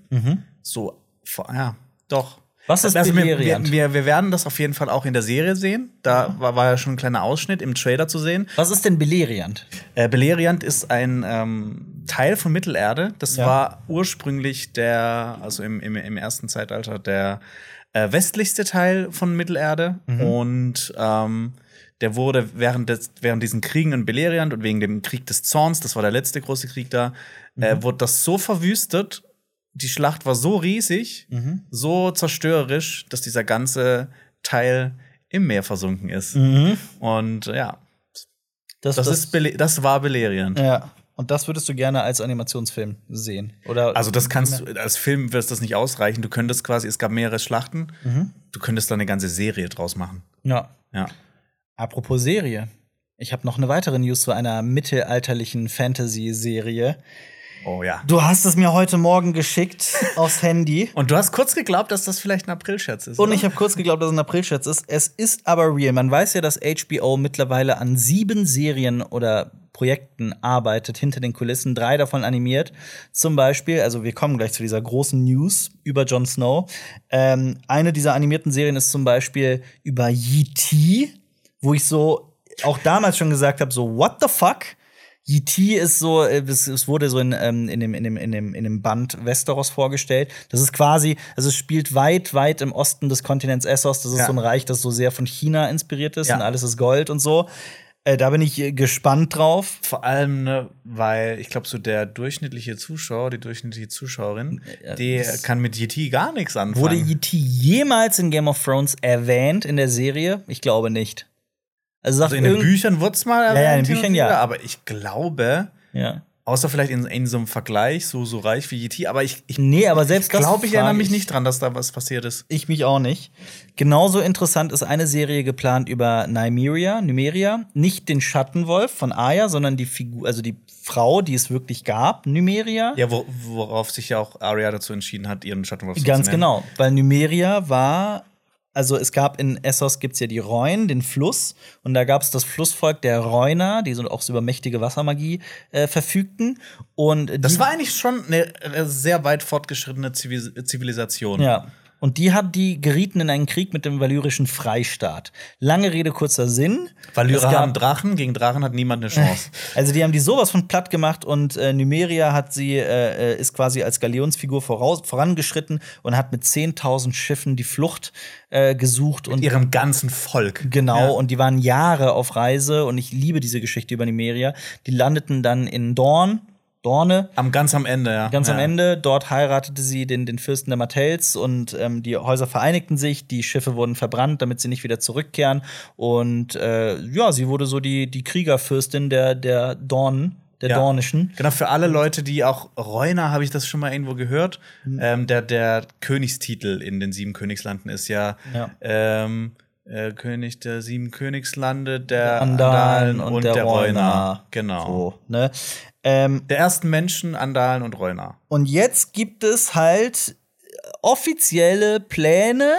So, vor- ja, doch. Mhm. Was ist wir, Beleriand? wir, wir, wir werden das auf jeden Fall auch in der Serie sehen. Da war, war ja schon ein kleiner Ausschnitt im Trailer zu sehen. Was ist denn Beleriand? Äh, Beleriand ist ein ähm, Teil von Mittelerde. Das Ja. war ursprünglich der, also im, im, im ersten Zeitalter, der äh, westlichste Teil von Mittelerde. Und ähm, der wurde während, des, während diesen Kriegen in Beleriand und wegen dem Krieg des Zorns, das war der letzte große Krieg da, äh, wurde das so verwüstet. Die Schlacht war so riesig, so zerstörerisch, dass dieser ganze Teil im Meer versunken ist. Und äh, ja, das, ist Bele das war Beleriand. Ja. Und das würdest du gerne als Animationsfilm sehen? Oder Also das kannst du, als Film wird das nicht ausreichen. Du könntest quasi, es gab mehrere Schlachten, du könntest da eine ganze Serie draus machen. ja. Ja. Apropos Serie. Ich habe noch eine weitere News zu einer mittelalterlichen Fantasy-Serie. Oh ja. Du hast es mir heute Morgen geschickt aufs Handy. Und du hast kurz geglaubt, dass das vielleicht ein Aprilscherz ist. Und oder? ich habe kurz geglaubt, dass es ein Aprilscherz ist. Es ist aber real. Man weiß ja, dass HBO mittlerweile an sieben Serien oder Projekten arbeitet, hinter den Kulissen, drei davon animiert. Zum Beispiel, also wir kommen gleich zu dieser großen News über Jon Snow. Ähm, eine dieser animierten Serien ist zum Beispiel über Yee-T, wo ich so auch damals schon gesagt habe, so what the fuck? E.T. ist so, äh, es, es wurde so in, ähm, in, dem, in, dem, in, dem, in dem Band Westeros vorgestellt. Das ist quasi, also es spielt weit, weit im Osten des Kontinents Essos. Das ist Ja. so ein Reich, das so sehr von China inspiriert ist Ja. und alles ist Gold und so. Äh, da bin ich äh, gespannt drauf. Vor allem, ne, weil ich glaube, so der durchschnittliche Zuschauer, die durchschnittliche Zuschauerin, Ja, die das- kann mit Yeti gar nichts anfangen. Wurde E.T. jemals in Game of Thrones erwähnt in der Serie? Ich glaube nicht. Also, also in den Büchern wurde es mal Ja, ja, in erwähnt, den Büchern ja. wieder, aber ich glaube, Ja. außer vielleicht in, in so einem Vergleich, so, so reich wie Yeti, aber ich, ich Nee, aber selbst das glaube, ich erinnere mich ich- nicht dran, dass da was passiert ist. Ich mich auch nicht. Genauso interessant ist eine Serie geplant über Nymeria, Nymeria. Nicht den Schattenwolf von Aya, sondern die Figur, also die Frau, die es wirklich gab, Nymeria. Ja, wo, worauf sich ja auch Arya dazu entschieden hat, ihren Schattenwolf Ganz zu nennen. genau, weil Nymeria war, also es gab in Essos gibt's ja die Rhein, den Fluss, und da gab es das Flussvolk der Rheuner, die so auch so über mächtige Wassermagie äh, verfügten. Und Das war eigentlich schon eine äh, sehr weit fortgeschrittene Zivilisation. Ja. Und die hat die gerieten in einen Krieg mit dem valyrischen Freistaat. Lange Rede, kurzer Sinn. Valyrer haben Drachen, gegen Drachen hat niemand eine Chance. Also die haben die sowas von platt gemacht und äh, Numeria hat sie äh, äh, ist quasi als Galionsfigur voraus, vorangeschritten und hat mit 10.000 Schiffen die Flucht äh, gesucht und Ihrem ganzen Volk. Genau, Ja. und die waren Jahre auf Reise und ich liebe diese Geschichte über Numeria. Die landeten dann in Dorn, Dorne, Am ganz am Ende, ja. Ganz ja. am Ende, dort heiratete sie den, den Fürsten der Martells und ähm, die Häuser vereinigten sich, die Schiffe wurden verbrannt, damit sie nicht wieder zurückkehren. Und äh, ja, sie wurde so die, die Kriegerfürstin der, der Dornen, der Ja. Dornischen. Genau, für alle Leute, die auch Reuner, habe ich das schon mal irgendwo gehört. Mhm. Ähm, der, der Königstitel in den sieben Königslanden ist ja, Ja. Ähm, äh, König der sieben Königslande, der Andalen Andalen und, der, Reuner. Genau. So, ne? Ähm, Der ersten Menschen, Andalen und Reuner. Und jetzt gibt es halt offizielle Pläne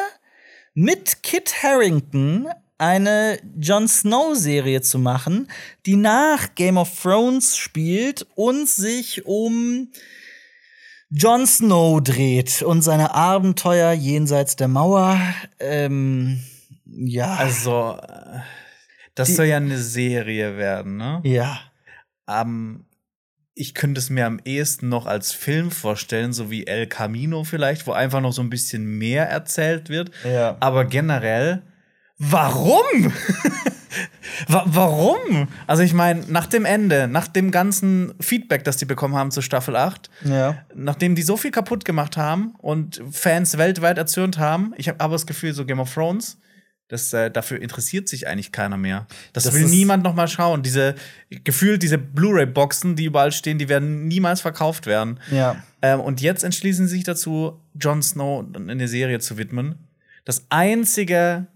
mit Kit Harrington eine Jon Snow Serie zu machen, die nach Game of Thrones spielt und sich um Jon Snow dreht und seine Abenteuer jenseits der Mauer. Ähm, ja. Also, äh, das Die- soll ja eine Serie werden, ne? ja. Ähm, ich könnte es mir am ehesten noch als Film vorstellen, so wie El Camino vielleicht, wo einfach noch so ein bisschen mehr erzählt wird. Ja. Aber generell, warum? Wa warum? Also ich meine, nach dem Ende, nach dem ganzen Feedback, das die bekommen haben zu Staffel 8, Ja. nachdem die so viel kaputt gemacht haben und Fans weltweit erzürnt haben, ich habe aber das Gefühl, so Game of Thrones, das, äh, dafür interessiert sich eigentlich keiner mehr. Das, Das will niemand noch mal schauen. Diese gefühlt diese Blu-ray-Boxen, die überall stehen, die werden niemals verkauft werden. Ja. Ähm, und jetzt entschließen sie sich dazu, Jon Snow eine Serie zu widmen. Das einzige,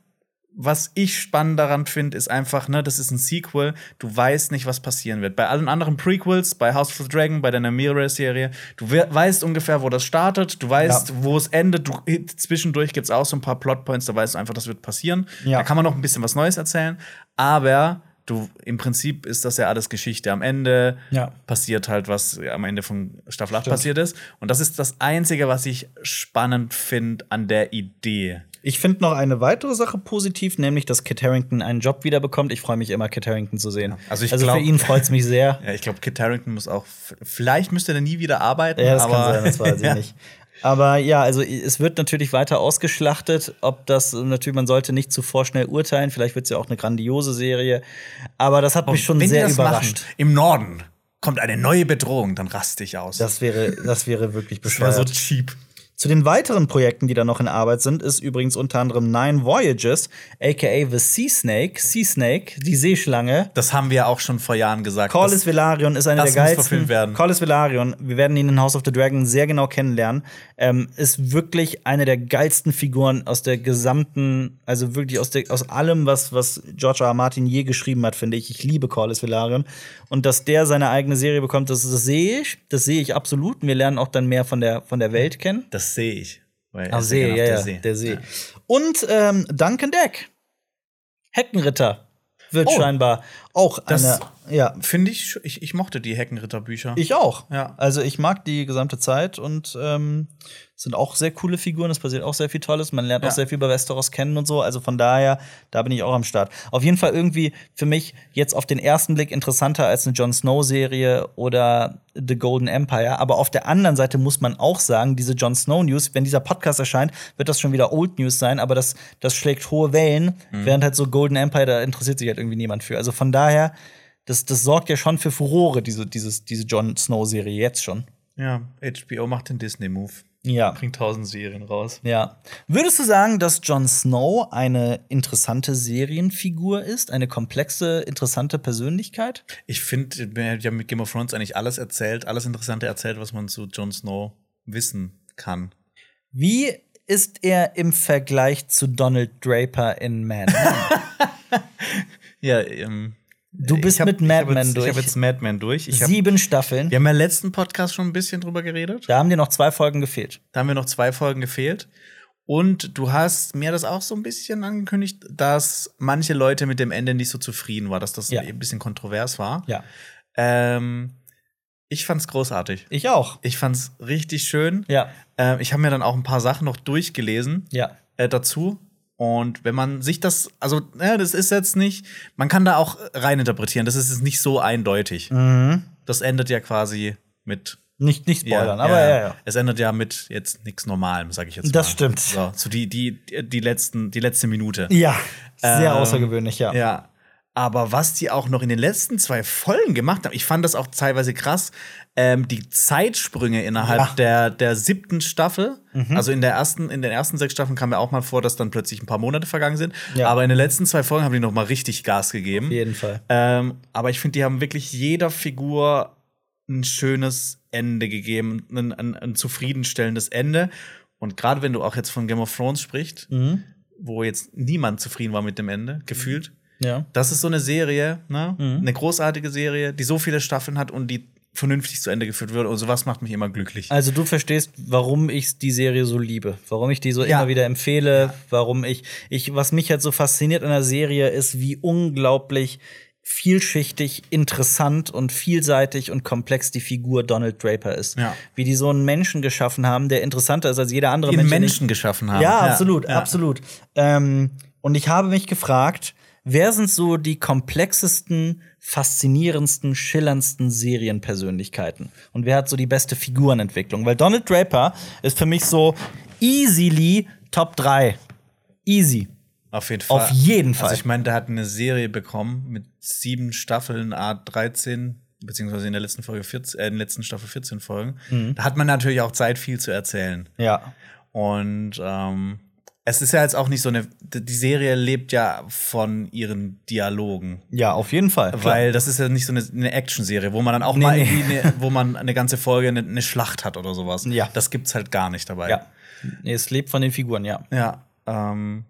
was ich spannend daran finde, ist einfach, ne, das ist ein Sequel. Du weißt nicht, was passieren wird. Bei allen anderen Prequels, bei House of the Dragon, bei der Nymeria-Serie, du we weißt ungefähr, wo das startet, du weißt, Ja. wo es endet. Du, zwischendurch gibt es auch so ein paar Plotpoints, da weißt du einfach, das wird passieren. Ja. Da kann man noch ein bisschen was Neues erzählen. Aber du, im Prinzip ist das ja alles Geschichte. Am Ende Ja. passiert halt, was am Ende von Staffel 8 passiert ist. Und das ist das Einzige, was ich spannend finde an der Idee. Ich finde noch eine weitere Sache positiv, nämlich, dass Kit Harrington einen Job wiederbekommt. Ich freue mich immer, Kit Harrington zu sehen. Also ich also glaub- für ihn freut es mich sehr. Ja, ich glaube, Kit Harrington muss auch, vielleicht müsste er nie wieder arbeiten. Ja, das aber kann sein, das weiß ich Ja. nicht. Aber ja, also es wird natürlich weiter ausgeschlachtet. Ob das natürlich, man sollte nicht zu vorschnell urteilen. Vielleicht wird es ja auch eine grandiose Serie. Aber das hat mich schon sehr überrascht. Machen, Im Norden kommt eine neue Bedrohung, dann raste ich aus. Das wäre, das wäre wirklich Das war bescheuert. so cheap. Zu den weiteren Projekten, die da noch in Arbeit sind, ist übrigens unter anderem Nine Voyages, aka The Sea Snake, Sea Snake, die Seeschlange. Das haben wir auch schon vor Jahren gesagt. Corlys Velaryon ist einer das der muss geilsten. verfilmt werden. Corlys Velaryon, wir werden ihn in House of the Dragon sehr genau kennenlernen, ähm, ist wirklich eine der geilsten Figuren aus der gesamten, also wirklich aus, der, aus allem, was, was George R. R. Martin je geschrieben hat, finde ich. Ich liebe Corlys Velaryon. Und dass der seine eigene Serie bekommt, das, das sehe ich. Das sehe ich absolut. Und wir lernen auch dann mehr von der, von der Welt kennen. das sehe ich. Weil ist See, genau ja, auf ja, der See. der See. Und ähm, Duncan Deck, Heckenritter, wird Oh. scheinbar auch Das- eine. Ja, Finde ich, ich, ich mochte die Heckenritter-Bücher. ich auch. Ja. Also ich mag die gesamte Zeit und ähm, sind auch sehr coole Figuren. Es passiert auch sehr viel Tolles. Man lernt Ja. auch sehr viel über Westeros kennen und so. Also von daher, da bin ich auch am Start. Auf jeden Fall irgendwie für mich jetzt auf den ersten Blick interessanter als eine Jon Snow-Serie oder The Golden Empire. Aber auf der anderen Seite muss man auch sagen, diese Jon Snow News, wenn dieser Podcast erscheint, wird das schon wieder Old News sein. Aber das, das schlägt hohe Wellen, Mhm. während halt so Golden Empire, da interessiert sich halt irgendwie niemand für. Also von daher daher, das, das sorgt ja schon für Furore, diese, dieses, diese Jon Snow-Serie jetzt schon. Ja, HBO macht den Disney-Move. Ja. Bringt tausend Serien raus. Ja. Würdest du sagen, dass Jon Snow eine interessante Serienfigur ist? Eine komplexe, interessante Persönlichkeit? Ich finde, wir haben mit Game of Thrones eigentlich alles erzählt, alles Interessante erzählt, was man zu Jon Snow wissen kann. Wie ist er im Vergleich zu Donald Draper in Mad Men? Ja, ähm, Du bist ich hab- mit ich Mad hab Men Ich durch. habe jetzt Mad Men durch. Ich hab, Sieben Staffeln. wir haben ja im letzten Podcast schon ein bisschen drüber geredet. Da haben dir noch zwei Folgen gefehlt. Da haben wir noch zwei Folgen gefehlt. Und du hast mir das auch so ein bisschen angekündigt, dass manche Leute mit dem Ende nicht so zufrieden waren, dass das Ja. ein bisschen kontrovers war. Ja. Ähm, ich fand's großartig. Ich auch. Ich fand's richtig schön. Ja. Ähm, ich habe mir dann auch ein paar Sachen noch durchgelesen Ja. äh, dazu. Und wenn man sich das, also, ja, das ist jetzt nicht, man kann da auch reininterpretieren. Das ist jetzt nicht so eindeutig. Mhm. Das endet ja quasi mit Nicht, nicht spoilern, aber ja, ja. Es endet ja mit jetzt nichts Normalem, sage ich jetzt mal. Das stimmt. So, so die, die, die, letzten, die letzte Minute. Ja. Sehr Ähm, außergewöhnlich, ja. Ja. Aber was die auch noch in den letzten zwei Folgen gemacht haben, ich fand das auch teilweise krass, ähm, die Zeitsprünge innerhalb Ja. Mhm. der, der siebten Staffel. Also in der ersten, in den ersten sechs Staffeln kam mir auch mal vor, dass dann plötzlich ein paar Monate vergangen sind. Ja. Aber in den letzten zwei Folgen haben die noch mal richtig Gas gegeben. Auf jeden Fall. Ähm, aber ich finde, die haben wirklich jeder Figur ein schönes Ende gegeben, ein, ein, ein zufriedenstellendes Ende. Und gerade wenn du auch jetzt von Game of Thrones sprichst, Mhm. wo jetzt niemand zufrieden war mit dem Ende, gefühlt. Ja. Das ist so eine Serie, ne? Mhm. eine großartige Serie, die so viele Staffeln hat und die vernünftig zu Ende geführt wird. Und sowas macht mich immer glücklich. Also du verstehst, warum ich die Serie so liebe, warum ich die so Ja. immer wieder empfehle, warum ich, ich, was mich halt so fasziniert an der Serie ist, wie unglaublich vielschichtig, interessant und vielseitig und komplex die Figur Donald Draper ist. Ja. Wie die so einen Menschen geschaffen haben, der interessanter ist als jeder andere Den Mensch. den ich- Menschen geschaffen haben. Ja, absolut, ja. absolut. Ähm, und ich habe mich gefragt, wer sind so die komplexesten, faszinierendsten, schillerndsten Serienpersönlichkeiten? Und wer hat so die beste Figurenentwicklung? Weil Donald Draper ist für mich so easily Top 3. Easy. Auf jeden Fall. Auf jeden Fall. Also ich meine, der hat eine Serie bekommen mit sieben Staffeln, A 13, beziehungsweise in der letzten Folge 14, äh, in der letzten Staffel 14 Folgen. Mhm. Da hat man natürlich auch Zeit, viel zu erzählen. Ja. Und ähm, es ist ja jetzt auch nicht so eine. Die Serie lebt ja von ihren Dialogen. Ja, auf jeden Fall. klar. Weil das ist ja nicht so eine, eine Action-Serie, wo man dann auch Nee, mal nee. irgendwie eine, wo man eine ganze Folge eine, eine Schlacht hat oder sowas. Ja. Das gibt's halt gar nicht dabei. ja. Nee, es lebt von den Figuren, ja. Ja. Ähm,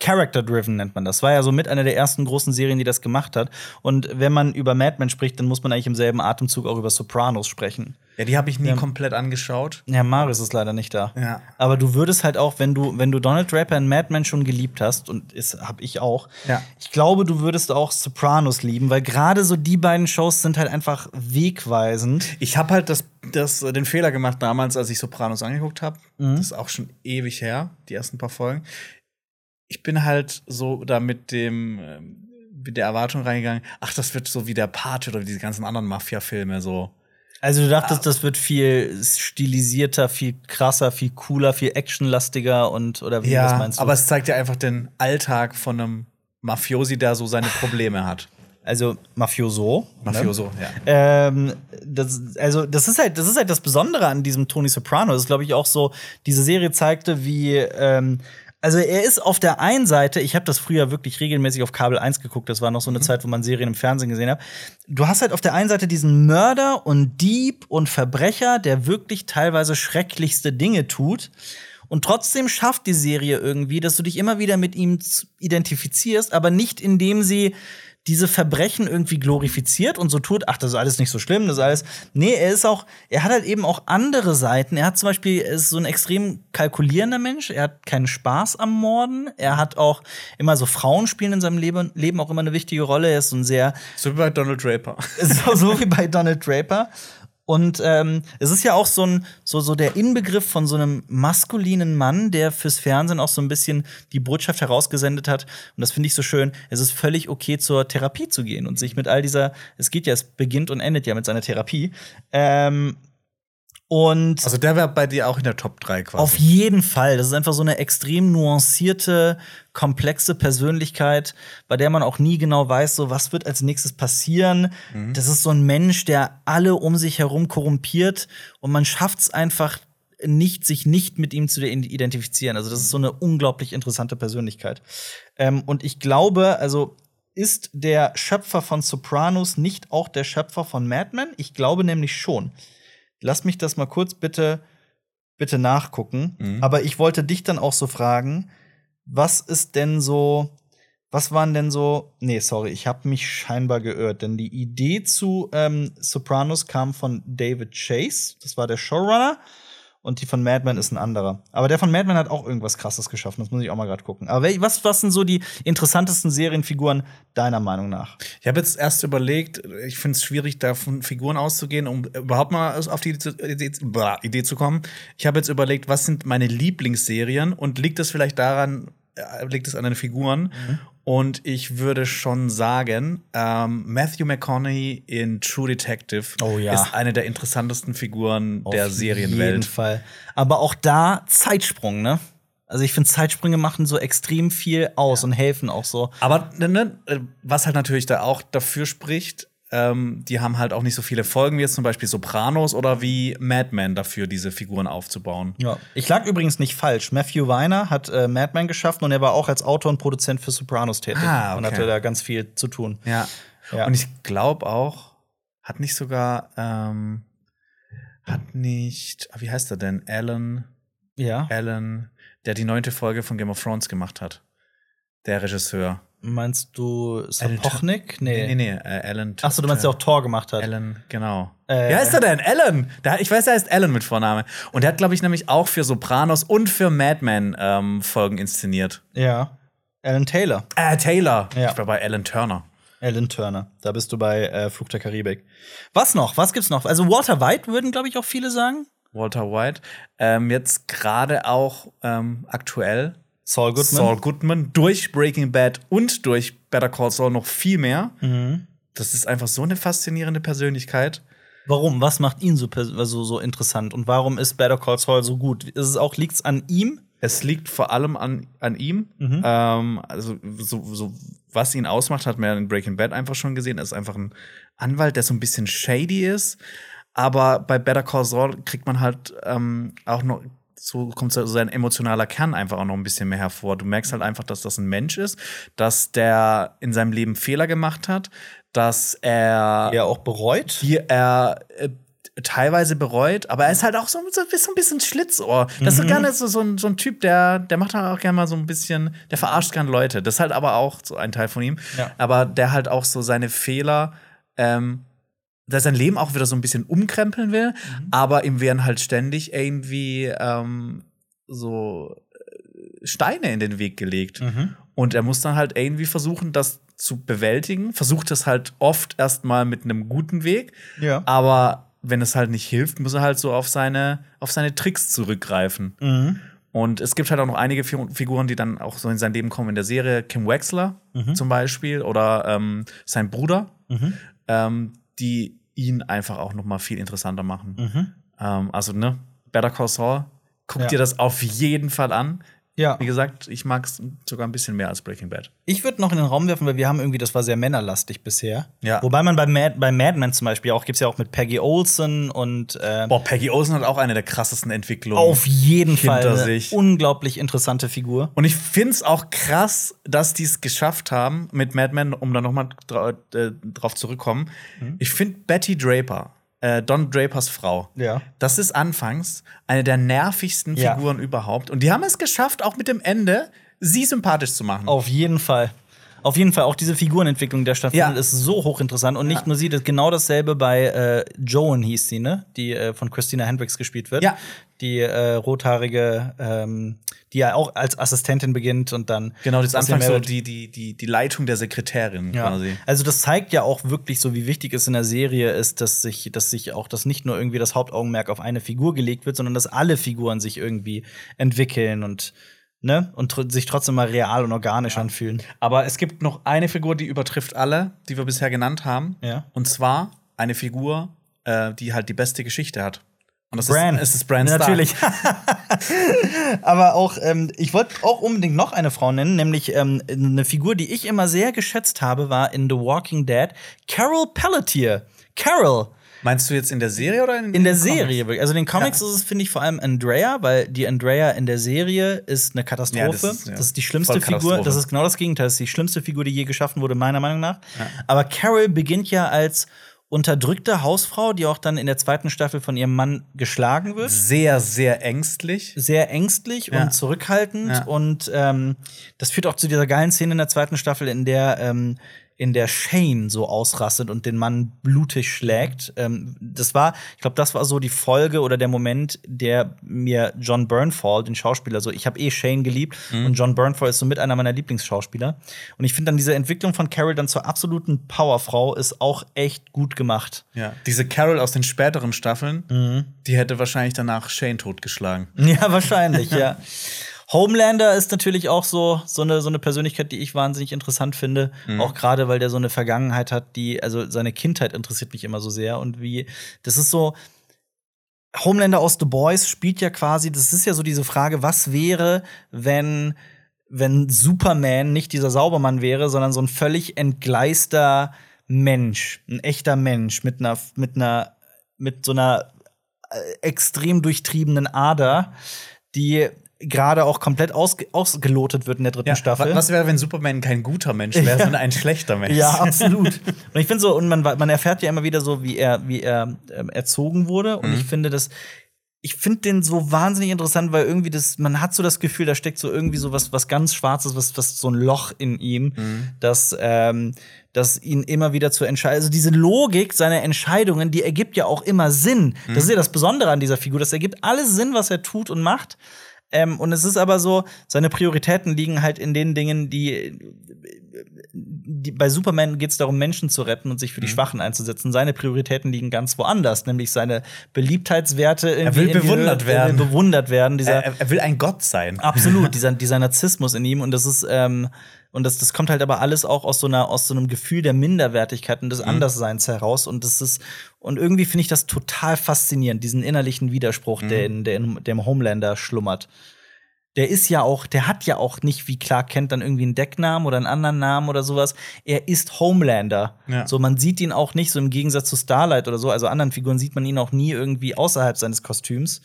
Character-driven nennt man das. War ja so mit einer der ersten großen Serien, die das gemacht hat. Und wenn man über Mad Men spricht, dann muss man eigentlich im selben Atemzug auch über Sopranos sprechen. Ja, die habe ich nie komplett angeschaut. Ja, Marius ist leider nicht da. Ja. Aber du würdest halt auch, wenn du, wenn du Donald Draper in Mad Men schon geliebt hast, und das hab ich auch, Ja. ich glaube, du würdest auch Sopranos lieben, weil gerade so die beiden Shows sind halt einfach wegweisend. Ich habe halt das, das, den Fehler gemacht damals, als ich Sopranos angeguckt habe. Mhm. Das ist auch schon ewig her, die ersten paar Folgen. Ich bin halt so da mit dem ähm, mit der Erwartung reingegangen, ach, das wird so wie der Pate oder wie diese ganzen anderen Mafia-Filme so. Also du dachtest, das wird viel stilisierter, viel krasser, viel cooler, viel actionlastiger und oder wie was meinst du? aber es zeigt ja einfach den Alltag von einem Mafiosi, der so seine Probleme hat. also Mafioso. ne? Mafioso, ja. Ähm, das, also, das ist halt, das ist halt das Besondere an diesem Tony Soprano. Das ist, glaube ich, auch so, diese Serie zeigte, wie, ähm, also er ist auf der einen Seite, ich habe das früher wirklich regelmäßig auf Kabel 1 geguckt, das war noch so eine Zeit, wo man Serien im Fernsehen gesehen hat. Du hast halt auf der einen Seite diesen Mörder und Dieb und Verbrecher, der wirklich teilweise schrecklichste Dinge tut. Und trotzdem schafft die Serie irgendwie, dass du dich immer wieder mit ihm identifizierst, aber nicht indem sie diese Verbrechen irgendwie glorifiziert und so tut, ach, das ist alles nicht so schlimm, das ist alles. Nee, er ist auch, er hat halt eben auch andere Seiten. Er hat zum Beispiel, er ist so ein extrem kalkulierender Mensch, er hat keinen Spaß am Morden, er hat auch immer so Frauen spielen in seinem Leben, Leben auch immer eine wichtige Rolle. Er ist so ein sehr, So wie bei Donald Draper. so, so wie bei Donald Draper. Und ähm, es ist ja auch so ein so so der Inbegriff von so einem maskulinen Mann, der fürs Fernsehen auch so ein bisschen die Botschaft herausgesendet hat. Und das finde ich so schön. Es ist völlig okay, zur Therapie zu gehen und sich mit all dieser, es geht ja, es beginnt und endet ja mit seiner Therapie. Ähm, Und Also der wäre bei dir auch in der Top 3 quasi. auf jeden Fall. Das ist einfach so eine extrem nuancierte, komplexe Persönlichkeit, bei der man auch nie genau weiß, so was wird als nächstes passieren. Das ist so ein Mensch, der alle um sich herum korrumpiert und man schafft es einfach nicht, sich nicht mit ihm zu identifizieren. Also das ist so eine unglaublich interessante Persönlichkeit. Ähm, und ich glaube, also ist der Schöpfer von Sopranos nicht auch der Schöpfer von Mad Men? Ich glaube nämlich schon. Lass mich das mal kurz bitte, bitte nachgucken. Mhm. Aber ich wollte dich dann auch so fragen, was ist denn so, was waren denn so, nee, sorry, ich habe mich scheinbar geirrt, denn die Idee zu ähm, Sopranos kam von David Chase, das war der Showrunner. Und die von Mad Men ist ein anderer. Aber der von Mad Men hat auch irgendwas krasses geschaffen. Das muss ich auch mal gerade gucken. Aber was, was sind so die interessantesten Serienfiguren deiner Meinung nach? Ich habe jetzt erst überlegt, ich finde es schwierig, da von Figuren auszugehen, um überhaupt mal auf die Idee, blah, Idee zu kommen. Ich habe jetzt überlegt, was sind meine Lieblingsserien und liegt es vielleicht daran, äh, liegt es an den Figuren? Und ich würde schon sagen, ähm, Matthew McConaughey in True Detective Oh ja. ist eine der interessantesten Figuren der Auf jeden Serienwelt. Fall. Aber auch da Zeitsprung, ne? Also ich finde, Zeitsprünge machen so extrem viel aus und helfen auch so. Aber ne, ne, äh, was halt natürlich da auch dafür spricht, ähm, die haben halt auch nicht so viele Folgen wie jetzt zum Beispiel Sopranos oder wie Mad Men dafür, diese Figuren aufzubauen. Ja. Ich lag übrigens nicht falsch. Matthew Weiner hat äh, Mad Men geschaffen und er war auch als Autor und Produzent für Sopranos tätig Ah, und okay. hatte da ganz viel zu tun. Ja. Ja. Und ich glaube auch, hat nicht sogar, ähm, hat nicht, ah, wie heißt er denn? Alan, Ja. Alan, der die neunte Folge von Game of Thrones gemacht hat. Der Regisseur. Meinst du Sapochnik? Nee, Nee. nee, nee äh, Alan. Achso, du meinst, der auch Tor gemacht hat. Alan, genau. Äh, Wie heißt er denn? Alan. Der, ich weiß, er heißt Alan mit Vorname. Und der hat, glaube ich, nämlich auch für Sopranos und für Mad Men ähm, Folgen inszeniert. Ja. Alan Taylor. Äh, Taylor. Ja. Ich war bei Alan Turner. Alan Turner. Da bist du bei äh, Flug der Karibik. Was noch? Was gibt's noch? Also Walter White würden, glaube ich, auch viele sagen. Walter White. Ähm, jetzt gerade auch ähm, aktuell Saul Goodman. Saul Goodman durch Breaking Bad und durch Better Call Saul noch viel mehr. Mhm. Das ist einfach so eine faszinierende Persönlichkeit. Warum? Was macht ihn so, pers- also so interessant? Und warum ist Better Call Saul so gut? Ist es auch, liegt's an ihm? Es liegt vor allem an, an ihm. Mhm. Ähm, also, so, so, was ihn ausmacht, hat man ja in Breaking Bad einfach schon gesehen. Er ist einfach ein Anwalt, der so ein bisschen shady ist. Aber bei Better Call Saul kriegt man halt ähm, auch noch, so kommt so sein emotionaler Kern einfach auch noch ein bisschen mehr hervor. Du merkst halt einfach, dass das ein Mensch ist, dass der in seinem Leben Fehler gemacht hat, dass er Er auch bereut? die er äh, teilweise bereut, aber er ist halt auch so, so, so ein bisschen Schlitzohr. Das ist so gerne so, so, ein, so ein Typ, der, der macht halt auch gerne mal so ein bisschen, der verarscht gerne Leute. Das ist halt aber auch so ein Teil von ihm. Ja. Aber der halt auch so seine Fehler, ähm, der sein Leben auch wieder so ein bisschen umkrempeln will, aber ihm werden halt ständig irgendwie ähm, so äh, Steine in den Weg gelegt. Mhm. Und er muss dann halt irgendwie versuchen, das zu bewältigen. Versucht es halt oft erstmal mit einem guten Weg. Ja. Aber wenn es halt nicht hilft, muss er halt so auf seine, auf seine Tricks zurückgreifen. Mhm. Und es gibt halt auch noch einige Fi- Figuren, die dann auch so in sein Leben kommen in der Serie. Kim Wexler zum Beispiel oder ähm, sein Bruder, Mhm. ähm, die ihn einfach auch noch mal viel interessanter machen. Mhm. Ähm, also, ne, Better Call Saul, guck Ja. dir das auf jeden Fall an. Ja. Wie gesagt, ich mag es sogar ein bisschen mehr als Breaking Bad. Ich würde noch in den Raum werfen, weil wir haben irgendwie, das war sehr männerlastig bisher. Ja. Wobei man bei Mad, bei Mad Men zum Beispiel auch, gibt's ja auch mit Peggy Olson und ähm, Boah, Peggy Olsen hat auch eine der krassesten Entwicklungen. auf jeden Fall eine sich. unglaublich interessante Figur. Und ich find's auch krass, dass die es geschafft haben mit Mad Men, um da noch mal dra äh, drauf zurückkommen. Ich finde Betty Draper, äh, Don Drapers Frau, Ja. das ist anfangs eine der nervigsten Ja. Figuren überhaupt. Und die haben es geschafft, auch mit dem Ende, sie sympathisch zu machen. Auf jeden Fall. Auf jeden Fall, auch diese Figurenentwicklung, da stattfindet, Ja. ist so hochinteressant. Und nicht Ja. nur sie, das genau dasselbe bei äh, Joan hieß sie, ne? Die äh, von Christina Hendricks gespielt wird. Ja. Die äh, rothaarige, ähm, die ja auch als Assistentin beginnt und dann. Genau, das ist anfangs so die, die, die, die Leitung der Sekretärin Ja. quasi. Also das zeigt ja auch wirklich so, wie wichtig es in der Serie ist, dass sich, dass sich auch, dass nicht nur irgendwie das Hauptaugenmerk auf eine Figur gelegt wird, sondern dass alle Figuren sich irgendwie entwickeln und ne und tr sich trotzdem mal real und organisch anfühlen. Aber es gibt noch eine Figur, die übertrifft alle, die wir bisher genannt haben. Ja. Und zwar eine Figur, äh, die halt die beste Geschichte hat. Und das Bran. ist, es ist Bran Stark. Natürlich. Aber auch, ähm, ich wollte auch unbedingt noch eine Frau nennen, nämlich ähm, eine Figur, die ich immer sehr geschätzt habe, war in The Walking Dead Carol Pelletier. Carol. Meinst du jetzt in der Serie oder in, In der Comics? Serie, wirklich. also in den Comics Ja. ist es, finde ich, vor allem Andrea, weil die Andrea in der Serie ist eine Katastrophe. Ja, das, das ist, ist, ja, die schlimmste Figur. Das ist genau das Gegenteil. Das ist die schlimmste Figur, die je geschaffen wurde, meiner Meinung nach. Aber Carol beginnt ja als unterdrückte Hausfrau, die auch dann in der zweiten Staffel von ihrem Mann geschlagen wird. Sehr, sehr ängstlich. Sehr ängstlich Ja. und zurückhaltend. Ja. Und ähm, das führt auch zu dieser geilen Szene in der zweiten Staffel, in der ähm, in der Shane so ausrastet und den Mann blutig schlägt. Ähm, das war, ich glaube, das war so die Folge oder der Moment, der mir John Bernthal, den Schauspieler, so ich habe eh Shane geliebt Mhm. und John Bernthal ist so mit einer meiner Lieblingsschauspieler. Und ich finde dann diese Entwicklung von Carol dann zur absoluten Powerfrau ist auch echt gut gemacht. Ja. Diese Carol aus den späteren Staffeln, Mhm. die hätte wahrscheinlich danach Shane totgeschlagen. Ja, wahrscheinlich, ja. Homelander ist natürlich auch so, so, eine, so eine Persönlichkeit, die ich wahnsinnig interessant finde. Auch gerade, weil der so eine Vergangenheit hat, die, also seine Kindheit interessiert mich immer so sehr. Und wie, das ist so, Homelander aus The Boys spielt ja quasi, das ist ja so diese Frage, was wäre, wenn, wenn Superman nicht dieser Saubermann wäre, sondern so ein völlig entgleister Mensch, ein echter Mensch mit einer, mit einer, mit so einer äh, extrem durchtriebenen Ader, die gerade auch komplett ausge ausgelotet wird in der dritten Staffel. wa- Was wäre, wenn Superman kein guter Mensch wäre, Ja. sondern ein schlechter Mensch? Ja, absolut. Und ich finde so, und man, man erfährt ja immer wieder so, wie er, wie er ähm, erzogen wurde. Und ich finde das, ich finde den so wahnsinnig interessant, weil irgendwie das, man hat so das Gefühl, da steckt so irgendwie so was, was ganz Schwarzes, was, was so ein Loch in ihm, das, ähm, das ihn immer wieder zu entscheiden. Also diese Logik seiner Entscheidungen, die ergibt ja auch immer Sinn. Das ist ja das Besondere an dieser Figur. Das ergibt alles Sinn, was er tut und macht. Ähm, und es ist aber so, seine Prioritäten liegen halt in den Dingen, die, die bei Superman geht es darum, Menschen zu retten und sich Mhm. für die Schwachen einzusetzen. Seine Prioritäten liegen ganz woanders, nämlich seine Beliebtheitswerte. irgendwie will bewundert Höhe- Er will werden. bewundert werden. Dieser, Er, er will ein Gott sein. Absolut, dieser, dieser Narzissmus in ihm und das ist ähm, und das, das kommt halt aber alles auch aus so einer aus so einem Gefühl der Minderwertigkeit und des Andersseins heraus und das ist und irgendwie finde ich das total faszinierend, diesen innerlichen Widerspruch, der in der in dem Homelander schlummert. Der ist ja auch, der hat ja auch nicht wie Clark Kent dann irgendwie einen Decknamen oder einen anderen Namen oder sowas. Er ist Homelander. Ja. So, man sieht ihn auch nicht so im Gegensatz zu Starlight oder so, also anderen Figuren sieht man ihn auch nie irgendwie außerhalb seines Kostüms.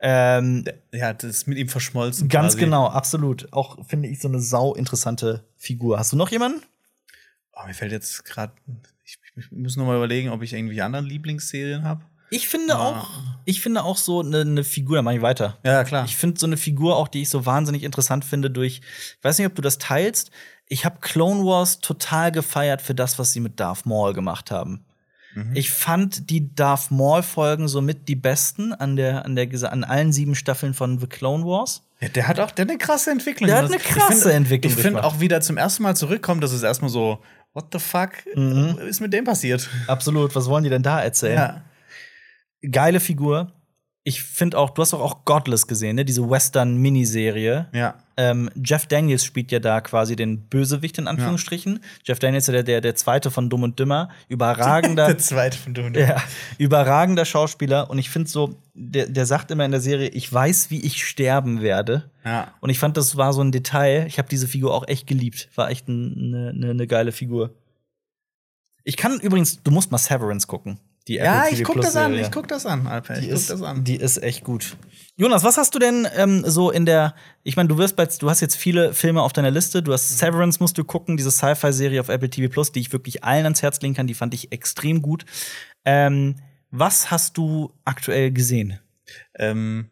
Ähm, Ja, das ist mit ihm verschmolzen. Ganz quasi. genau, absolut. Auch finde ich so eine sau interessante Figur. Hast du noch jemanden? Oh, mir fällt jetzt gerade. Ich, ich muss noch mal überlegen, ob ich irgendwie andere Lieblingsserien habe. Ich finde Ah. auch, ich finde auch so eine, eine Figur, da mache ich weiter. Ja, klar. Ich finde so eine Figur auch, die ich so wahnsinnig interessant finde durch, ich weiß nicht, ob du das teilst. Ich habe Clone Wars total gefeiert für das, was sie mit Darth Maul gemacht haben. Mhm. Ich fand die Darth Maul Folgen somit die besten an der an der an allen sieben Staffeln von The Clone Wars. Ja, der hat auch der hat eine krasse Entwicklung. Der hat eine krasse ich find, Entwicklung Ich finde auch wieder zum ersten Mal zurückkommt, dass es erstmal so, what the fuck Mhm. ist mit dem passiert? Absolut. Was wollen die denn da erzählen? Ja. Geile Figur. Ich finde auch, du hast doch auch Godless gesehen, ne? Diese Western-Miniserie. Ja. Ähm, Jeff Daniels spielt ja da quasi den Bösewicht in Anführungsstrichen. Jeff Daniels ist ja der, der, zweite von Dumm und Dümmer. Überragender. Der zweite von Dune. ja, überragender Schauspieler. Und ich finde so, der, der sagt immer in der Serie, ich weiß, wie ich sterben werde. Ja. Und ich fand, das war so ein Detail. Ich habe diese Figur auch echt geliebt. War echt eine ne, ne geile Figur. Ich kann übrigens, du musst mal Severance gucken. Die Ja, Apple ich TV guck das an, ich guck das an, Alper. Die Ich guck ist, das an. die ist echt gut. Jonas, was hast du denn ähm, so in der, ich meine, du wirst bei, du hast jetzt viele Filme auf deiner Liste, du Mhm. hast Severance musst du gucken, diese Sci-Fi-Serie auf Apple TV Plus, die ich wirklich allen ans Herz legen kann, die fand ich extrem gut. Ähm, was hast du aktuell gesehen? Ähm,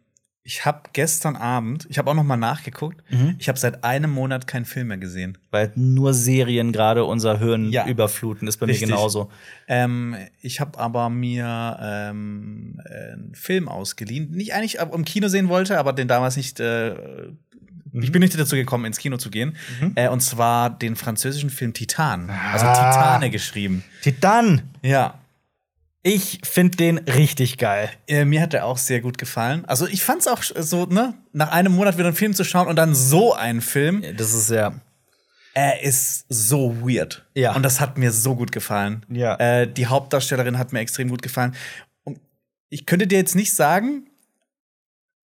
ich habe gestern Abend, ich habe auch noch mal nachgeguckt, Mhm. ich habe seit einem Monat keinen Film mehr gesehen. Weil nur Serien gerade unser Hirn Ja. überfluten, ist bei Richtig. mir genauso. Ähm, ich habe aber mir ähm, einen Film ausgeliehen, nicht eigentlich im Kino sehen wollte, aber den damals nicht. Äh, Ich bin nicht dazu gekommen, ins Kino zu gehen. Äh, und zwar den französischen Film Titan. Also Ah. Titane geschrieben. Titan! Ja. Ich finde den richtig geil. Äh, mir hat der auch sehr gut gefallen. Also ich fand's auch so, ne, nach einem Monat wieder einen Film zu schauen und dann so einen Film. Das ist ja. Er ist so weird. Ja. Und das hat mir so gut gefallen. Ja. Äh, die Hauptdarstellerin hat mir extrem gut gefallen. Und ich könnte dir jetzt nicht sagen,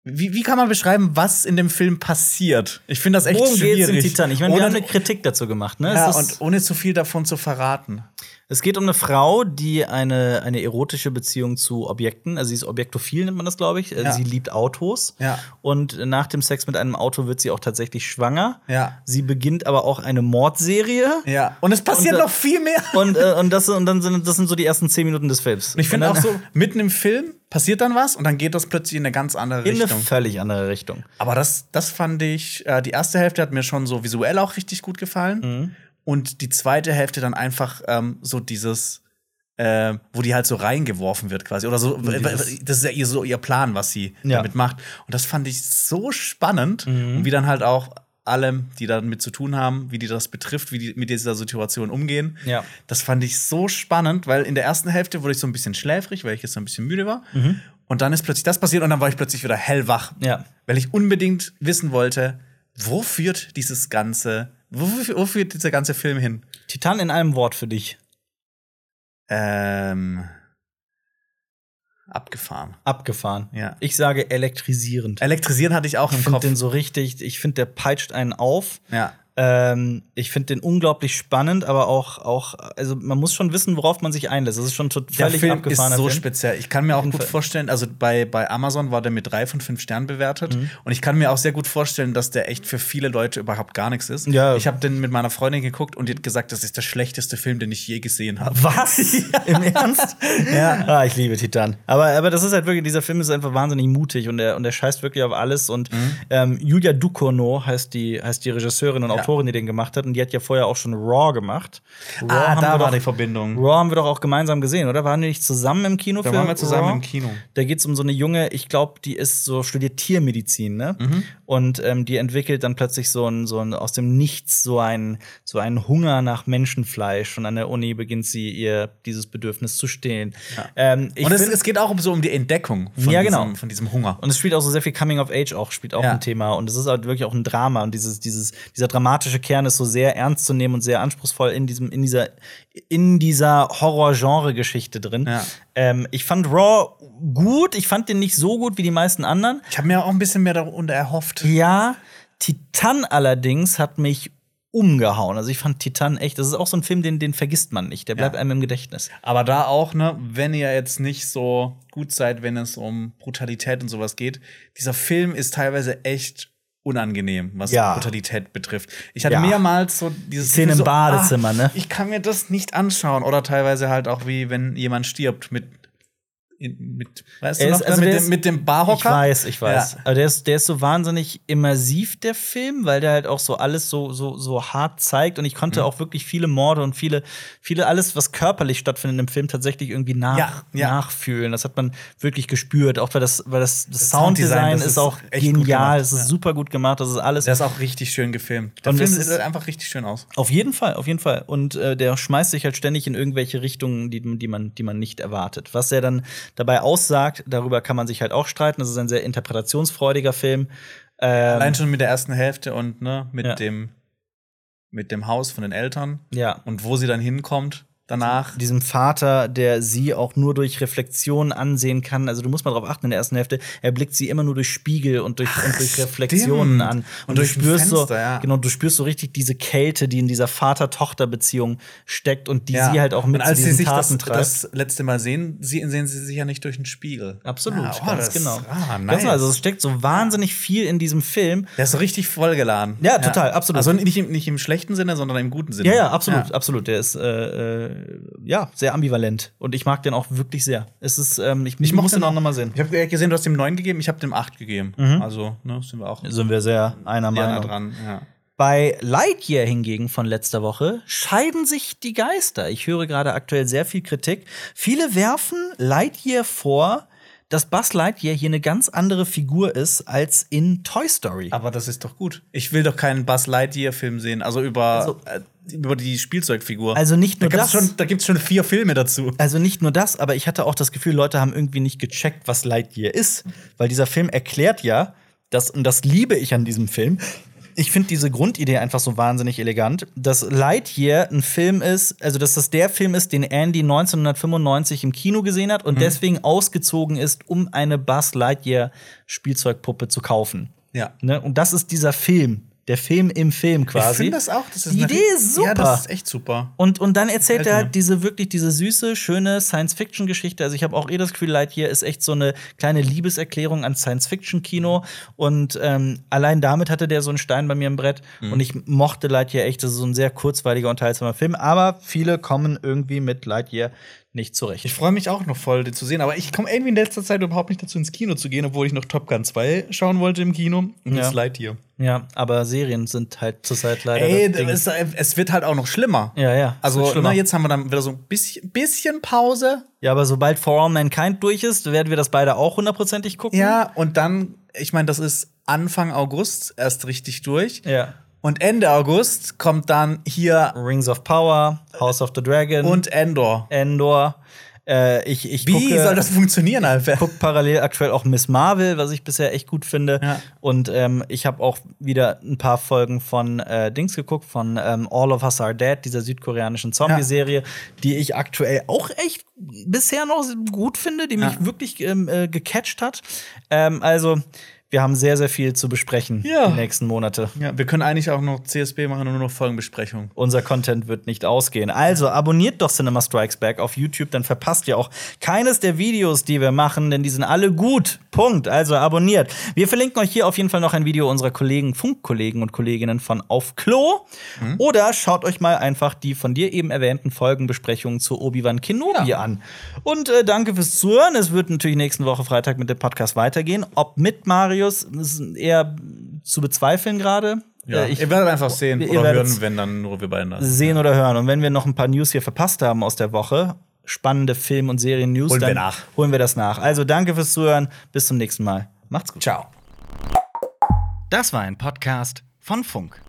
wie, wie kann man beschreiben, was in dem Film passiert? Ich finde das echt Worum schwierig. geht's in Titanic? Ich meine, wir ohne, haben eine Kritik dazu gemacht, ne? ja, es, und ohne zu viel davon zu verraten. Es geht um eine Frau, die eine, eine erotische Beziehung zu Objekten, also sie ist objektophil, nennt man das, glaube ich. Äh, Ja. Sie liebt Autos. Ja. Und nach dem Sex mit einem Auto wird sie auch tatsächlich schwanger. Ja. Sie beginnt aber auch eine Mordserie. Ja. Und es passiert Und, äh, noch viel mehr. Und, äh, und, das, und dann sind das sind so die ersten zehn Minuten des Films. Und ich finde auch so, mitten im Film passiert dann was und dann geht das plötzlich in eine ganz andere in eine Richtung. völlig andere Richtung. Aber das, das fand ich, äh, die erste Hälfte hat mir schon so visuell auch richtig gut gefallen. Mhm. Und die zweite Hälfte dann einfach ähm, so dieses, äh, wo die halt so reingeworfen wird quasi. Oder so, Dieses- das ist ja ihr, so ihr Plan, was sie Ja. Mhm. damit macht. Und das fand ich so spannend. Und wie dann halt auch alle, die damit zu tun haben, wie die das betrifft, wie die mit dieser Situation umgehen. Ja. Das fand ich so spannend, weil in der ersten Hälfte wurde ich so ein bisschen schläfrig, weil ich jetzt so ein bisschen müde war. Und dann ist plötzlich das passiert und dann war ich plötzlich wieder hellwach. Ja. Weil ich unbedingt wissen wollte, wo führt dieses ganze, wo, wo führt dieser ganze Film hin? Titan in einem Wort für dich. Ähm, abgefahren. Abgefahren. Ja. Ich sage elektrisierend. Elektrisieren hatte ich auch Ich im finde Kopf. den so richtig, ich finde, der peitscht einen auf. ja. Ähm, ich finde den unglaublich spannend, aber auch, auch, also man muss schon wissen, worauf man sich einlässt. Das ist schon tot- Der Film ist abgefahrener so Film. speziell. Ich kann mir auch gut vorstellen, also bei, bei Amazon war der mit drei von fünf Sternen bewertet. Mhm. Und ich kann mir auch sehr gut vorstellen, dass der echt für viele Leute überhaupt gar nichts ist. Ja. Ich habe den mit meiner Freundin geguckt und die hat gesagt, das ist der schlechteste Film, den ich je gesehen habe. Was? Im Ernst? Ja. Ah, ich liebe Titan. Aber, aber das ist halt wirklich, dieser Film ist einfach wahnsinnig mutig und er, und er scheißt wirklich auf alles. Und Mhm. ähm, Julia Ducournau heißt die, heißt die Regisseurin und Ja. Autorin, die den gemacht hat. Und die hat ja vorher auch schon Raw gemacht. Raw Ah, haben da wir war doch, die Verbindung. Raw haben wir doch auch gemeinsam gesehen, oder? Waren wir nicht zusammen im Kino Da waren wir zusammen Raw? im Kino. Da geht es um so eine junge, ich glaube, die ist so studiert Tiermedizin, ne? Mhm. Und ähm, die entwickelt dann plötzlich so ein, so ein aus dem Nichts so ein so einen Hunger nach Menschenfleisch. Und an der Uni beginnt sie ihr dieses Bedürfnis zu stillen. Ähm, ich und es, es geht auch um so um die Entdeckung von, Ja, genau. diesem, von diesem Hunger. und es spielt auch so sehr viel Coming of Age auch, spielt auch Ja. ein Thema. Und es ist halt wirklich auch ein Drama. Und dieses, dieses, dieser dramatische Kern ist so sehr ernst zu nehmen und sehr anspruchsvoll in diesem, in dieser, in dieser Horror-Genre-Geschichte drin. Ja. Ähm, ich fand Raw gut, ich fand den nicht so gut wie die meisten anderen. Ich habe mir auch ein bisschen mehr darunter erhofft. Ja, Titan allerdings hat mich umgehauen. Also ich fand Titan echt, das ist auch so ein Film, den, den vergisst man nicht. Der bleibt Ja. einem im Gedächtnis. Aber da auch, ne, wenn ihr jetzt nicht so gut seid, wenn es um Brutalität und sowas geht, dieser Film ist teilweise echt unangenehm, was Ja. Brutalität betrifft. Ich hatte Ja. mehrmals so dieses Szene Gefühl im Badezimmer, ah, ne? Ich kann mir das nicht anschauen. Oder teilweise halt auch wie wenn jemand stirbt mit in, mit, weißt du noch, ist- also mit, der dem, ist- mit dem Barhocker? Ich weiß, ich weiß. Ja. Aber der ist, der ist so wahnsinnig immersiv, der Film, weil der halt auch so alles so, so, so hart zeigt. Und ich konnte Mhm. auch wirklich viele Morde und viele, viele, alles, was körperlich stattfindet im Film, tatsächlich irgendwie nach, Ja, ja. nachfühlen. Das hat man wirklich gespürt. Auch weil das, weil das, das, Das Sounddesign das ist ist auch genial. Es ist super gut gemacht. Das ist alles. Der ist auch richtig schön gefilmt. Der Und Film sieht ist- einfach richtig schön aus. Auf jeden Fall, auf jeden Fall. Und äh, der schmeißt sich halt ständig in irgendwelche Richtungen, die, die, man, die man nicht erwartet. Was er dann dabei aussagt, darüber kann man sich halt auch streiten. Das ist ein sehr interpretationsfreudiger Film. Ähm, Allein schon mit der ersten Hälfte und ne, mit Ja. dem mit dem Haus von den Eltern ja. und wo sie dann hinkommt danach. Diesem Vater, der sie auch nur durch Reflexion ansehen kann. Also du musst mal drauf achten in der ersten Hälfte. Er blickt sie immer nur durch Spiegel und durch, und durch Reflexionen stimmt. an. Und Und, du spürst so, Fenster, ja. genau, du spürst so richtig diese Kälte, die in dieser Vater-Tochter-Beziehung steckt und die Ja. sie halt auch mit und als zu sie diesen sich das, Taten treibt. das letzte Mal sehen, sie, sehen sie sich ja nicht durch den Spiegel. Absolut, Ah, oh, ganz das- genau. Ah, Ganz nice. genau, also es steckt so wahnsinnig viel in diesem Film. Der ist so richtig vollgeladen. Ja, total, absolut. Also nicht im, nicht im schlechten Sinne, sondern im guten Sinne. Ja, ja, absolut, absolut. Der ist äh, äh, ja sehr ambivalent und ich mag den auch wirklich sehr. Es ist, ähm, ich, ich muss den auch noch- noch mal sehen. Ich habe gesehen, du hast dem 9 gegeben, ich habe dem 8 gegeben. Also, ne, sind wir auch Sind wir sehr einer Meinung. dran. Ja. Bei Lightyear hingegen von letzter Woche scheiden sich die Geister. Ich höre gerade aktuell sehr viel Kritik. Viele werfen Lightyear vor, dass Buzz Lightyear hier eine ganz andere Figur ist als in Toy Story. Aber das ist doch gut. Ich will doch keinen Buzz Lightyear-Film sehen, also über, Also- äh, über die Spielzeugfigur. Also nicht nur da das. Schon, da gibt's schon vier Filme dazu. Also nicht nur das, aber ich hatte auch das Gefühl, Leute haben irgendwie nicht gecheckt, was Lightyear ist. Weil dieser Film erklärt ja, das, und das liebe ich an diesem Film, Ich finde diese Grundidee einfach so wahnsinnig elegant, dass Lightyear ein Film ist, also dass das der Film ist, den Andy 1995 im Kino gesehen hat und Mhm. deswegen ausgezogen ist, um eine Buzz Lightyear Spielzeugpuppe zu kaufen. Ja. Ne? Und das ist dieser Film, der Film im Film quasi. Ich finde das auch. Das ist Die Idee ist super. Ja, das ist echt super. Und, und dann erzählt er halt diese wirklich diese süße, schöne Science-Fiction-Geschichte. Also ich habe auch eh das Gefühl, Lightyear ist echt so eine kleine Liebeserklärung an Science-Fiction-Kino. Und ähm, allein damit hatte der so einen Stein bei mir im Brett. Mhm. Und ich mochte Lightyear echt. Das ist so ein sehr kurzweiliger, unterhaltsamer Film. Aber viele kommen irgendwie mit Lightyear nicht zurecht. Ich freue mich auch noch voll, den zu sehen, aber ich komme irgendwie in letzter Zeit überhaupt nicht dazu, ins Kino zu gehen, obwohl ich noch Top Gun 2 schauen wollte im Kino. Und Ja. jetzt Lightyear. ja, aber Serien sind halt zurzeit leider. Ey, es, es wird halt auch noch schlimmer. ja, ja. es Also, schlimmer. na, jetzt haben wir dann wieder so ein bisschen, bisschen Pause. ja, aber sobald For All Mankind durch ist, werden wir das beide auch hundertprozentig gucken. Ja, und dann, ich meine, das ist Anfang August erst richtig durch. Ja. Und Ende August kommt dann hier Rings of Power, House of the Dragon und Endor. Endor. Äh, ich ich Wie gucke, soll das funktionieren, Alter? guck parallel aktuell auch Miss Marvel, was ich bisher echt gut finde. Ja. Und ähm, ich habe auch wieder ein paar Folgen von äh, Dings geguckt, von ähm, All of Us Are Dead, dieser südkoreanischen Zombie-Serie, die ich aktuell auch echt bisher noch gut finde, die mich Ja. wirklich ähm, äh, gecatcht hat. Ähm, also, wir haben sehr, sehr viel zu besprechen Ja. die nächsten Monate. Ja, wir können eigentlich auch noch CSB machen und nur noch Folgenbesprechung. Unser Content wird nicht ausgehen. Also abonniert doch Cinema Strikes Back auf YouTube, dann verpasst ihr auch keines der Videos, die wir machen, denn die sind alle gut. Punkt. Also abonniert. Wir verlinken euch hier auf jeden Fall noch ein Video unserer Kollegen, Funkkollegen und Kolleginnen von Auf Klo. Oder schaut euch mal einfach die von dir eben erwähnten Folgenbesprechungen zu Obi-Wan Kenobi an. Und äh, danke fürs Zuhören. Es wird natürlich nächste Woche Freitag mit dem Podcast weitergehen. Ob mit Marius, ist eher zu bezweifeln gerade. Ja, Äh, ich- ihr werdet einfach sehen oder hören, wenn dann nur wir beiden da sind. sehen oder hören. Und wenn wir noch ein paar News hier verpasst haben aus der Woche, spannende Film- und Serien-News, Holen wir nach. holen wir das nach. Also danke fürs Zuhören. Bis zum nächsten Mal. Macht's gut. Ciao. Das war ein Podcast von Funk.